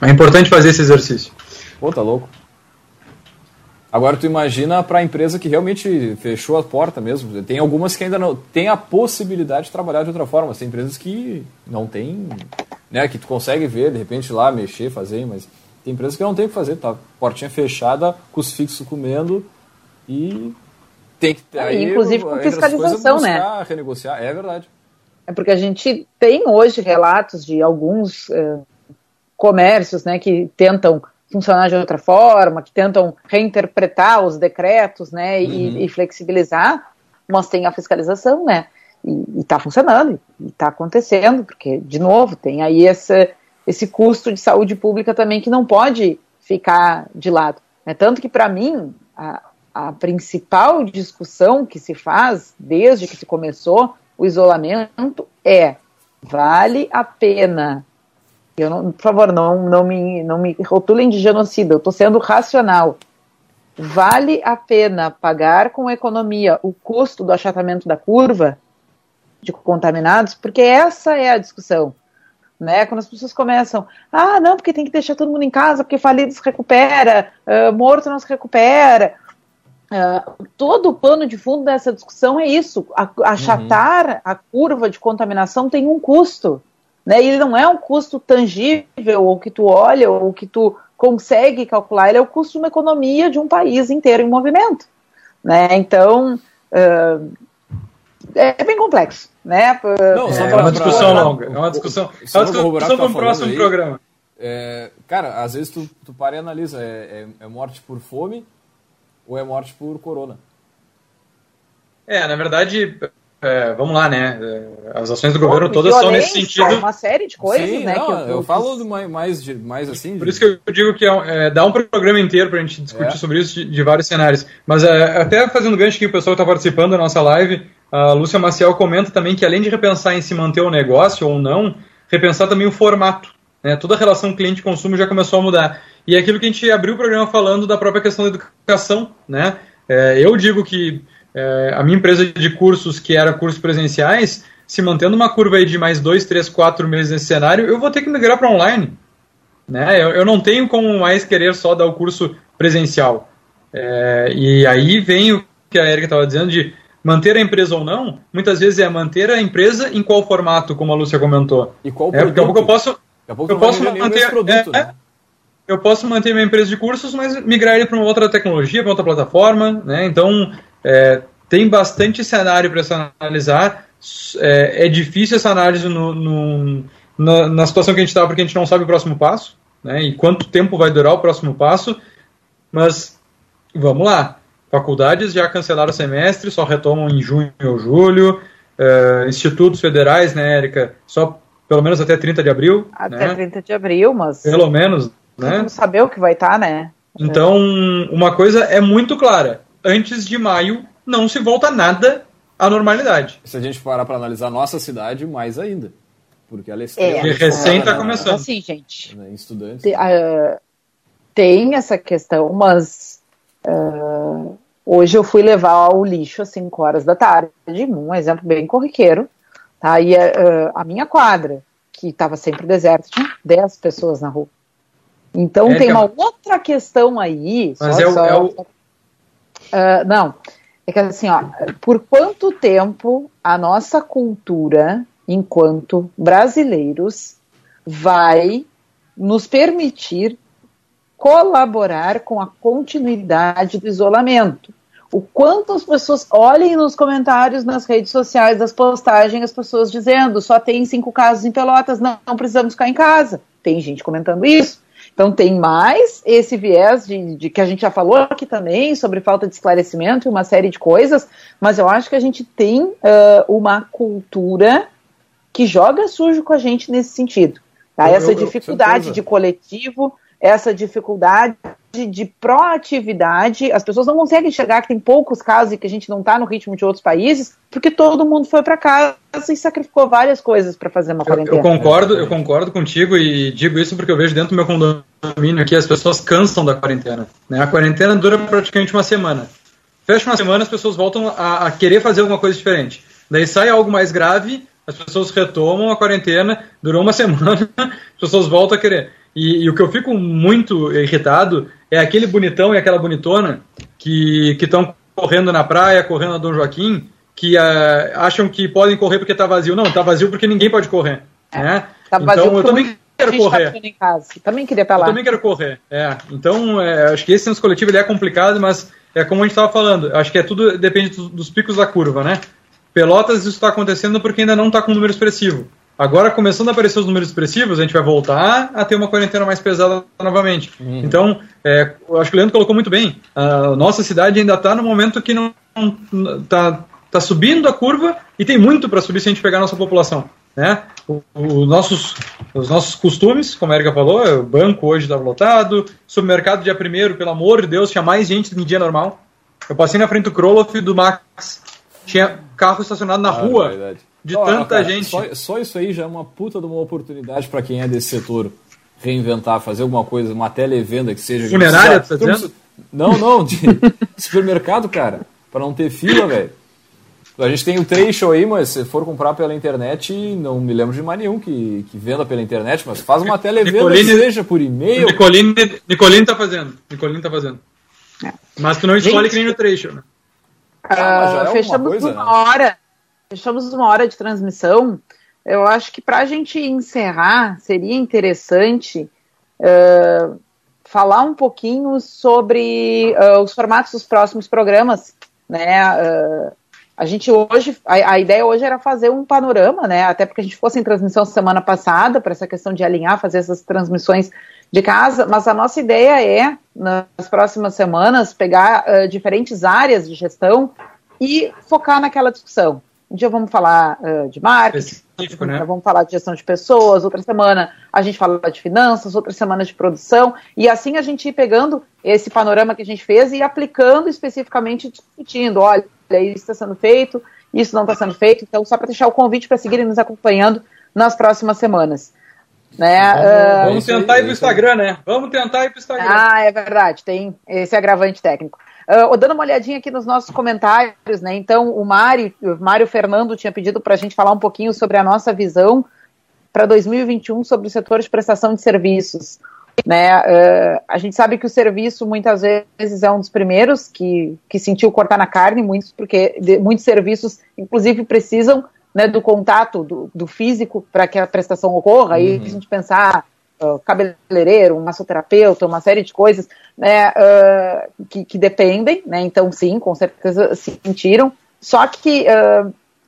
É importante fazer esse exercício. Pô, tá louco. Agora tu imagina para a empresa que realmente fechou a porta mesmo. Tem algumas que ainda não tem a possibilidade de trabalhar de outra forma. Tem empresas que não tem, né, que tu consegue ver, de repente lá mexer, fazer, mas tem empresas que não tem o que fazer, tá? Portinha fechada, custo fixo comendo e tem que ter aí, inclusive com fiscalização, né? renegociar, é verdade. É porque a gente tem hoje relatos de alguns uh, comércios, né, que tentam funcionar de outra forma, que tentam reinterpretar os decretos, né, e, uhum. e flexibilizar, mas tem a fiscalização, né, e está funcionando, e está acontecendo, porque, de novo, tem aí esse, esse custo de saúde pública também que não pode ficar de lado. Né? Tanto que, para mim, a, a principal discussão que se faz desde que se começou o isolamento é vale a pena eu não, por favor, não, não, me, não me rotulem de genocida, eu estou sendo racional. Vale a pena pagar com economia o custo do achatamento da curva de contaminados? Porque essa é a discussão. Né? Quando as pessoas começam, ah, não, porque tem que deixar todo mundo em casa, porque falido se recupera, uh, morto não se recupera. Uh, todo o pano de fundo dessa discussão é isso: achatar uhum. a curva de contaminação tem um custo. Né? Ele não é um custo tangível, ou que tu olha, ou que tu consegue calcular, ele é o custo de uma economia de um país inteiro em movimento. Né? Então, uh, é bem complexo. Né? Não, é, é uma discussão pra, longa, é uma discussão, é uma discussão para o próximo aí, programa. É, cara, às vezes tu, tu para e analisa, é, é, é morte por fome ou é morte por corona? É, na verdade, é, vamos lá, né? É, as ações do governo todas são nesse sentido. Uma série de coisas, Sim, né? Não, eu, eu, falo mais, mais, mais assim. Por isso que eu digo que é, é dá um programa inteiro para a gente discutir é. sobre isso de, de, vários cenários. Mas é, até fazendo gancho que o pessoal está participando da nossa live, a Lúcia Maciel comenta também que além de repensar em se manter o negócio ou não, repensar também o formato. Né? Toda a relação cliente-consumo já começou a mudar. E é aquilo que a gente abriu o programa falando da própria questão da educação. Né? É, eu digo que é, a minha empresa de cursos, que era cursos presenciais, se mantendo uma curva aí de mais dois, três, quatro meses nesse cenário, eu vou ter que migrar para online. Né? Eu, eu, não tenho como mais querer só dar o curso presencial. É, e aí vem o que a Erika estava dizendo de manter a empresa ou não, muitas vezes é manter a empresa em qual formato, como a Lúcia comentou. E qual é, Daqui a pouco eu posso, eu posso manter produto, é, né? eu posso manter minha empresa de cursos, mas migrar ele para uma outra tecnologia, para outra plataforma, né? Então é, tem bastante cenário para se analisar. É, é, difícil essa análise no, no, na, na, situação que a gente está, porque a gente não sabe o próximo passo, né? E quanto tempo vai durar o próximo passo. Mas vamos lá. Faculdades já cancelaram o semestre, só retomam em junho ou julho. Uh, institutos federais, né, Érica? Só pelo menos até 30 de abril. Até né? 30 de abril, mas. Pelo menos, né? Vamos saber o que vai estar, tá, né? Então, uma coisa é muito clara: antes de maio não se volta nada à normalidade. Se a gente parar para analisar a nossa cidade, mais ainda. Porque ela é, é recém está começando. Assim, gente. Né, estudantes. Tem, uh, tem essa questão, mas. Uh, Hoje eu fui levar o lixo às 5 horas da tarde, um exemplo bem corriqueiro, tá? E uh, a minha quadra, que estava sempre deserta, tinha 10 pessoas na rua. Então é, tem uma outra questão aí. Mas só, é, o, só, é o... Uh, não, é que assim, ó, por quanto tempo a nossa cultura, enquanto brasileiros, vai nos permitir colaborar com a continuidade do isolamento. O quanto as pessoas olhem nos comentários nas redes sociais das postagens, as pessoas dizendo só tem cinco casos em Pelotas, não, não precisamos ficar em casa. Tem gente comentando isso. Então tem mais esse viés de, de, que a gente já falou aqui também sobre falta de esclarecimento e uma série de coisas, mas eu acho que a gente tem uh, uma cultura que joga sujo com a gente nesse sentido. Tá? Essa eu, eu, dificuldade de coletivo, essa dificuldade de proatividade. As pessoas não conseguem enxergar que tem poucos casos e que a gente não está no ritmo de outros países, porque todo mundo foi para casa e sacrificou várias coisas para fazer uma quarentena. Eu, eu, concordo, eu concordo contigo e digo isso porque eu vejo dentro do meu condomínio aqui as pessoas cansam da quarentena. Né? A quarentena dura praticamente uma semana. Fecha uma semana, as pessoas voltam a, a querer fazer alguma coisa diferente. Daí sai algo mais grave, as pessoas retomam a quarentena, durou uma <laughs> semana, as pessoas voltam a querer. E, e, o que eu fico muito irritado é aquele bonitão e aquela bonitona que estão correndo na praia, correndo na Dom Joaquim, que uh, acham que podem correr porque está vazio. Não, está vazio porque ninguém pode correr. É, né? Tá então eu também quero tá correr. Tá também queria estar lá. Eu também quero correr. É. Então, é, acho que esse senso coletivo ele é complicado, mas é como a gente estava falando. Acho que é tudo depende dos picos da curva, né? Pelotas isso está acontecendo porque ainda não está com um número expressivo. Agora, começando a aparecer os números expressivos, a gente vai voltar a ter uma quarentena mais pesada novamente. Uhum. Então, é, eu acho que o Leandro colocou muito bem. A nossa cidade ainda está no momento que não está tá subindo a curva e tem muito para subir se a gente pegar a nossa população. Né? O, o, nossos, os nossos costumes, como a Erika falou, o banco hoje estava lotado, supermercado dia primeiro, pelo amor de Deus, tinha mais gente do que em dia normal. Eu passei na frente do Kroloff do Max, tinha carro estacionado na ah, rua. Verdade de oh, tanta cara, gente. Só, só, isso aí já é uma puta de uma oportunidade para quem é desse setor reinventar, fazer alguma coisa, uma televenda que seja. Funerária, tá dizendo? Não, não, de <laughs> supermercado, cara, para não ter fila, velho. A gente tem o trecho aí, mas se for comprar pela internet, não me lembro de mais nenhum que, que venda pela internet, mas faz uma televenda Nicoline, que seja por e-mail. Nicoline, Nicoline tá fazendo. Nicoline tá fazendo. É. Mas tu não escolhe que nem no trecho, né? Ah, é fechamos coisa, uma né? hora. Fechamos uma hora de transmissão. Eu acho que para a gente encerrar, seria interessante uh, falar um pouquinho sobre uh, os formatos dos próximos programas. Né? Uh, a gente hoje, a, a, ideia hoje era fazer um panorama, né? Até porque a gente fosse em transmissão semana passada, para essa questão de alinhar, fazer essas transmissões de casa, mas a nossa ideia é, nas próximas semanas, pegar diferentes áreas de gestão e focar naquela discussão. Um dia vamos falar uh, de marketing, né? vamos falar de gestão de pessoas, outra semana a gente fala de finanças, outra semana de produção, e assim a gente ir pegando esse panorama que a gente fez e aplicando especificamente, discutindo, olha, isso está sendo feito, isso não está sendo feito, então só para deixar o convite para seguirem nos acompanhando nas próximas semanas. Né? Vamos, uh, vamos tentar ir para o Instagram, né? Vamos tentar ir para o Instagram. Ah, é verdade, tem esse agravante técnico. Uh, dando uma olhadinha aqui nos nossos comentários, né? Então, o Mário, o Mário Fernando tinha pedido para a gente falar um pouquinho sobre a nossa visão para 2021 sobre o setor de prestação de serviços. né? Uh, a gente sabe que o serviço muitas vezes é um dos primeiros que, que sentiu cortar na carne, muitos porque de, muitos serviços, inclusive, precisam né, do contato do, do físico para que a prestação ocorra. Uhum. E a gente pensar uh, cabeleireiro, um massoterapeuta, uma série de coisas né, uh, que, que, dependem, né? Então, sim, com certeza sentiram. Só que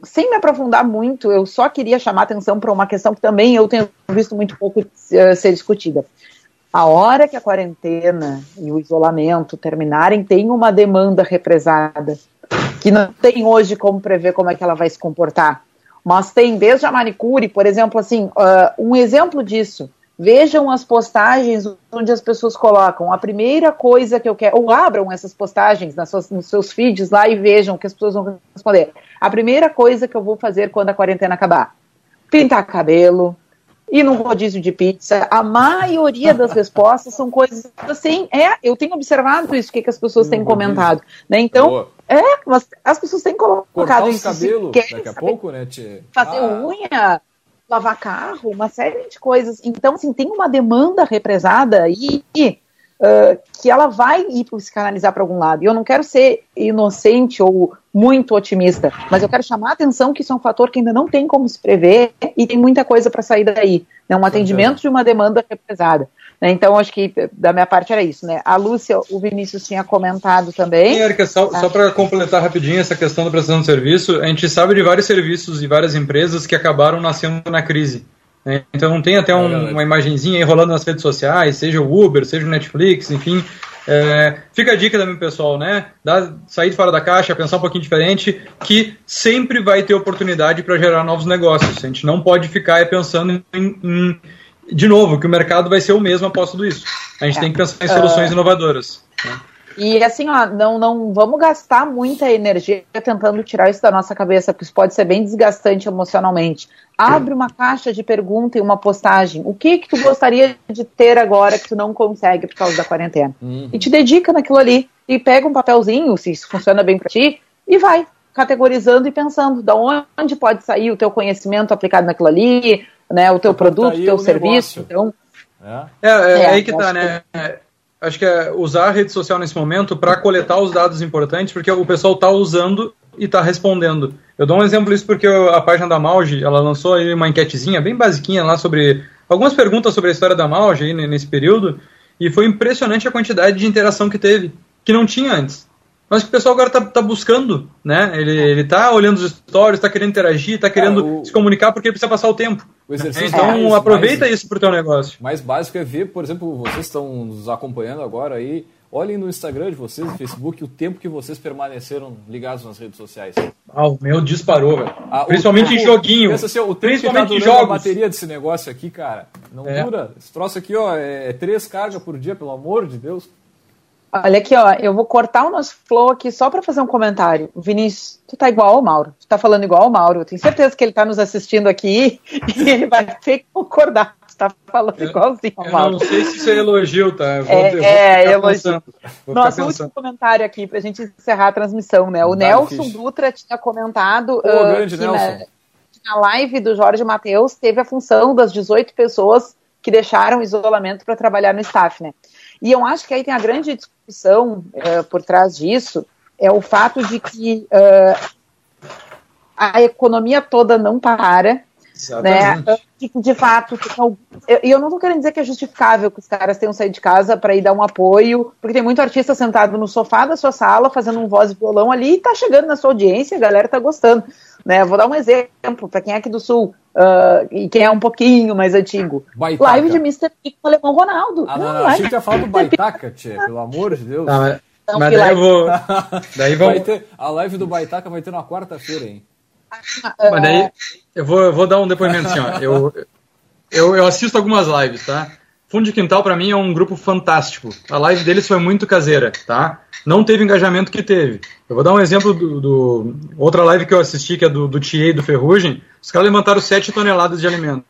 sem me aprofundar muito, eu só queria chamar atenção para uma questão que também eu tenho visto muito pouco uh, ser discutida. A hora que a quarentena e o isolamento terminarem, tem uma demanda represada, que não tem hoje como prever como é que ela vai se comportar. Mas tem desde a manicure, por exemplo, assim, uh, um exemplo disso. Vejam as postagens onde as pessoas colocam a primeira coisa que eu quero, ou abram essas postagens nas suas, nos seus feeds lá e vejam o que as pessoas vão responder. A primeira coisa que eu vou fazer quando a quarentena acabar: pintar cabelo, ir num rodízio de pizza. A maioria das respostas são coisas assim. É, eu tenho observado isso, o que, que as pessoas têm comentado. Né? Então, Boa. é, mas as pessoas têm colocado Cortar isso. cabelo daqui a pouco, né, tia? Fazer ah. unha lavar carro, uma série de coisas. Então, assim, tem uma demanda represada aí uh, que ela vai ir se canalizar para algum lado. E eu não quero ser inocente ou muito otimista, mas eu quero chamar a atenção que isso é um fator que ainda não tem como se prever e tem muita coisa para sair daí. Né? Um atendimento de uma demanda represada. Né? Então, acho que da minha parte era isso. Né? A Lúcia, o Vinícius tinha comentado também. Sim, Erika, só, ah. só para completar rapidinho essa questão da prestação de serviço, a gente sabe de vários serviços e várias empresas que acabaram nascendo na crise. Né? Então, não tem até um, uma imagenzinha aí rolando nas redes sociais, seja o Uber, seja o Netflix, enfim. É, fica a dica também, pessoal, né? Dá, sair fora da caixa, pensar um pouquinho diferente, que sempre vai ter oportunidade para gerar novos negócios. A gente não pode ficar pensando em, em de novo, que o mercado vai ser o mesmo após tudo isso. A gente é. tem que pensar em soluções uh, inovadoras. Né? E assim, ó, não, não vamos gastar muita energia tentando tirar isso da nossa cabeça, porque isso pode ser bem desgastante emocionalmente. Abre uma caixa de pergunta e uma postagem. O que que tu gostaria de ter agora que tu não consegue por causa da quarentena? Uhum. E te dedica naquilo ali. E pega um papelzinho, se isso funciona bem para ti, e vai categorizando e pensando da onde pode sair o teu conhecimento aplicado naquilo ali, né, o teu produto, o teu o serviço. Então, é. É, é, é, aí que tá, né? Acho que é usar a rede social nesse momento para coletar os dados importantes, porque o pessoal está usando e está respondendo. Eu dou um exemplo disso porque a página da Mauge, ela lançou aí uma enquetezinha bem basiquinha lá sobre algumas perguntas sobre a história da Mauge aí nesse período, e foi impressionante a quantidade de interação que teve, que não tinha antes. Mas o pessoal agora tá, tá buscando, né? Ele, ele tá olhando os stories, tá querendo interagir, tá querendo ah, o... se comunicar porque ele precisa passar o tempo. O então mais, aproveita mais, isso pro teu negócio. Mais básico é ver, por exemplo, vocês estão nos acompanhando agora aí, olhem no Instagram de vocês, no Facebook, o tempo que vocês permaneceram ligados nas redes sociais. Ah, o meu disparou, velho. Ah, Principalmente em joguinho. Assim, o tempo Principalmente que tá em jogos. a bateria desse negócio aqui, cara, não é. dura. Esse troço aqui, ó, é, é três cargas por dia, pelo amor de Deus. Olha aqui, ó, eu vou cortar o nosso flow aqui só para fazer um comentário. Vinícius, tu tá igual ao Mauro. Tu tá falando igual ao Mauro. Eu tenho certeza que ele tá nos assistindo aqui <laughs> e ele vai ter que concordar. Tu tá falando eu, igualzinho ao Mauro. Eu não sei se isso é elogio, tá? Eu vou, é, eu vou é elogio. Nosso último comentário aqui pra gente encerrar a transmissão, né? O vai, Nelson fixe. Dutra tinha comentado Pô, uh, grande, que Nelson. Na, na live do Jorge Matheus teve a função das 18 pessoas que deixaram isolamento para trabalhar no staff, né? E eu acho que aí tem a grande discussão uh, por trás disso, é o fato de que uh, a economia toda não para, né? De, de fato, eu, eu não estou querendo dizer que é justificável que os caras tenham saído de casa para ir dar um apoio, porque tem muito artista sentado no sofá da sua sala, fazendo um voz e violão ali, e tá chegando na sua audiência, a galera tá gostando. Né? Vou dar um exemplo para quem é aqui do Sul uh, e quem é um pouquinho mais antigo. Baitaca. Live de Mr. P com o Alemão Ronaldo. Ah, não, não, achei que ia falar do Baitaca, tia, pelo amor de Deus. Não, mas, não, mas daí eu vou... <laughs> Daí vamos... Ter, a live do Baitaca vai ter na quarta-feira, hein? Mas daí eu vou, eu vou dar um depoimento assim, ó. Eu, eu, eu assisto algumas lives, tá? Fundo de Quintal, para mim, é um grupo fantástico. A live deles foi muito caseira, tá? Não teve engajamento que teve. Eu vou dar um exemplo do, do outra live que eu assisti, que é do, do TA e do Ferrugem. Os caras levantaram 7 toneladas de alimento.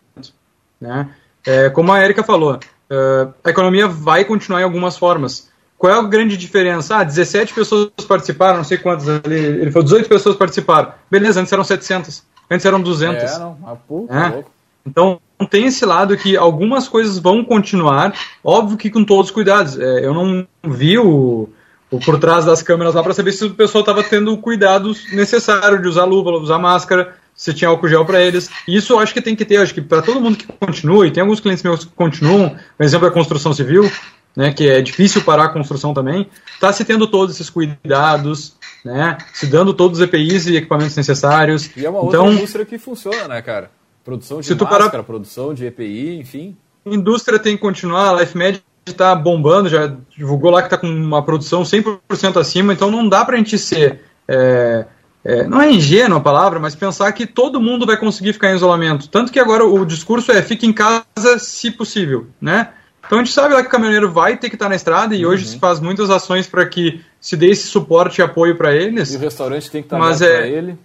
Né? É, como a Erika falou, uh, a economia vai continuar em algumas formas. Qual é a grande diferença? Ah, 17 pessoas participaram, não sei quantas ali. Ele falou 18 pessoas participaram. Beleza, antes eram 700. Antes eram 200. É, não. Ah, pô, é. Então, tem esse lado que algumas coisas vão continuar, óbvio que com todos os cuidados. É, eu não vi o, o por trás das câmeras lá para saber se o pessoal estava tendo o cuidado necessário de usar luva, usar máscara, se tinha álcool gel para eles. Isso eu acho que tem que ter, acho que para todo mundo que continua, e tem alguns clientes meus que continuam, por exemplo, a construção civil, né, que é difícil parar a construção também, está se tendo todos esses cuidados, né, se dando todos os EPIs e equipamentos necessários. E é uma outra então, indústria que funciona, né, cara? Produção de se máscara, parar... produção de EPI, enfim. A indústria tem que continuar, a LifeMed está bombando, já divulgou lá que está com uma produção 100% acima, então não dá para a gente ser... É, é, não é ingênuo a palavra, mas pensar que todo mundo vai conseguir ficar em isolamento. Tanto que agora o discurso é fique em casa se possível, né? Então a gente sabe lá que o caminhoneiro vai ter que estar na estrada e uhum. hoje se faz muitas ações para que se dê esse suporte e apoio para eles. E o restaurante tem que estar mas é, para ele.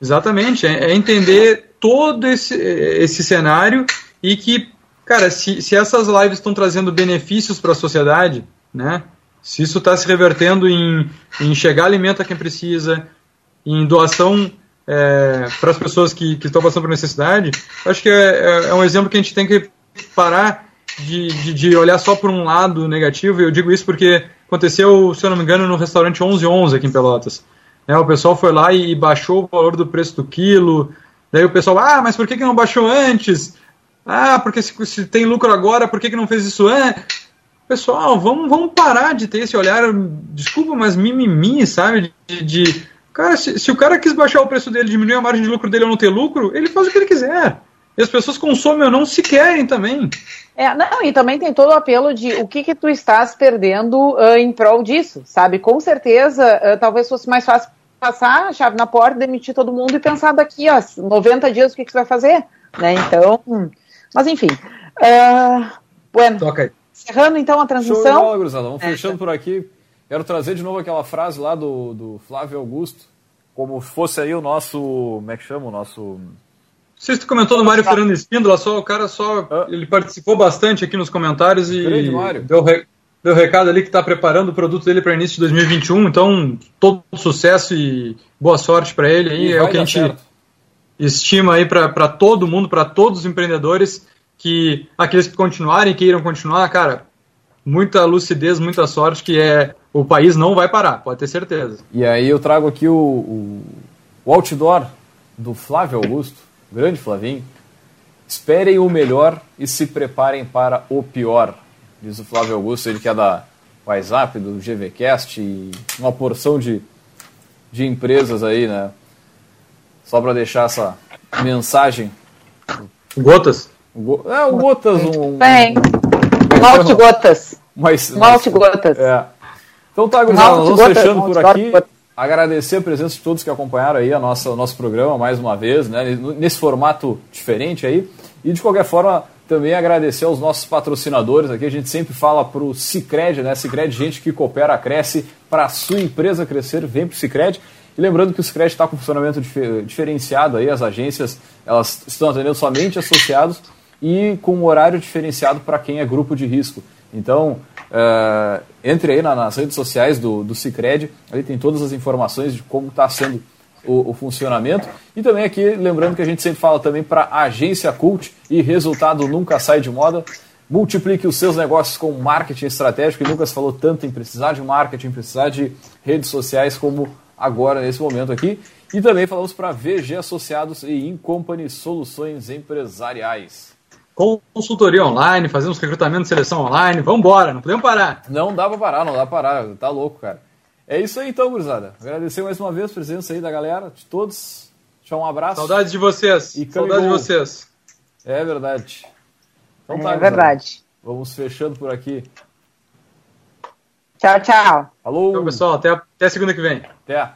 Exatamente, é, é, entender todo esse, esse cenário e que, cara, se, se essas lives estão trazendo benefícios para a sociedade, né? Se isso está se revertendo em, em chegar alimento a quem precisa, em doação é, para as pessoas que, que estão passando por necessidade, acho que é, é, é, um exemplo que a gente tem que parar de, de, de, olhar só por um lado negativo. Eu digo isso porque aconteceu, se eu não me engano, no restaurante 1111 aqui em Pelotas. É, o pessoal foi lá e baixou o valor do preço do quilo, Daí o pessoal, ah, mas por que, que não baixou antes? Ah, porque se, se tem lucro agora, por que, que não fez isso antes? Pessoal, vamos, vamos parar de ter esse olhar, desculpa, mas mimimi, sabe? De, de cara, se, se, o cara quis baixar o preço dele, diminuir a margem de lucro dele ou não ter lucro, ele faz o que ele quiser. E as pessoas consomem ou não se querem também. É, não, e também tem todo o apelo de o que que tu estás perdendo uh, em prol disso, sabe? Com certeza, uh, talvez fosse mais fácil passar a chave na porta, demitir todo mundo e pensar daqui, ó, 90 dias o que, que você vai fazer, né? Então, mas enfim. Uh, bueno, Toca aí. Encerrando então a transmissão. Show Vamos é, fechando por aqui. Quero trazer de novo aquela frase lá do, do Flávio Augusto, como fosse aí o nosso. Como é que chama? O nosso. Você comentou do Mário Fernando Espíndola, só o cara só. Ah. Ele participou bastante aqui nos comentários e deu, deu recado ali que está preparando o produto dele para início de 2021. Então, todo sucesso e boa sorte para ele. Aí, é o que a gente certo. estima aí para todo mundo, para todos os empreendedores, que aqueles que continuarem, que irão continuar, cara, muita lucidez, muita sorte, que é o país não vai parar, pode ter certeza. E aí eu trago aqui o, o, o outdoor do Flávio Augusto, grande Flavinho. Esperem o melhor e se preparem para o pior diz o Flávio Augusto, ele que é da WhatsApp, do GVCast e uma porção de, de empresas aí, né? Só para deixar essa mensagem. Gotas? É, o Gotas. Um, Bem, malte gotas. Mas, malte gotas. É. Então tá, gurizada, vamos fechando por aqui. Agradecer a presença de todos que acompanharam aí a nossa, o nosso programa mais uma vez, né? Nesse formato diferente aí. E de qualquer forma, também agradecer aos nossos patrocinadores aqui. A gente sempre fala para o Cicred, né? Cicred, gente que coopera, cresce. Para a sua empresa crescer, vem para o Cicred. E lembrando que o Cicred está com funcionamento diferenciado aí, as agências elas estão atendendo somente associados e com um horário diferenciado para quem é grupo de risco. Então, uh, entre aí nas redes sociais do, do Cicred, ali tem todas as informações de como está sendo o, o, funcionamento. E também aqui, lembrando que a gente sempre fala também para agência Cult e resultado nunca sai de moda. Multiplique os seus negócios com marketing estratégico e nunca se falou tanto em precisar de marketing, precisar de redes sociais como agora nesse momento aqui. E também falamos para VG Associados e Incompany Soluções Empresariais. Consultoria online, fazemos recrutamento e seleção online, vamos embora, não podemos parar. Não dá para parar, não dá para parar, tá louco, cara. É isso aí então, gurizada. Agradecer mais uma vez a presença aí da galera, de todos. Deixar um abraço. Saudades de vocês. E Saudades de vocês. É verdade. Então, tá, é verdade. Vamos fechando por aqui. Tchau, tchau. Alô. Então, pessoal, até, até segunda que vem. Até.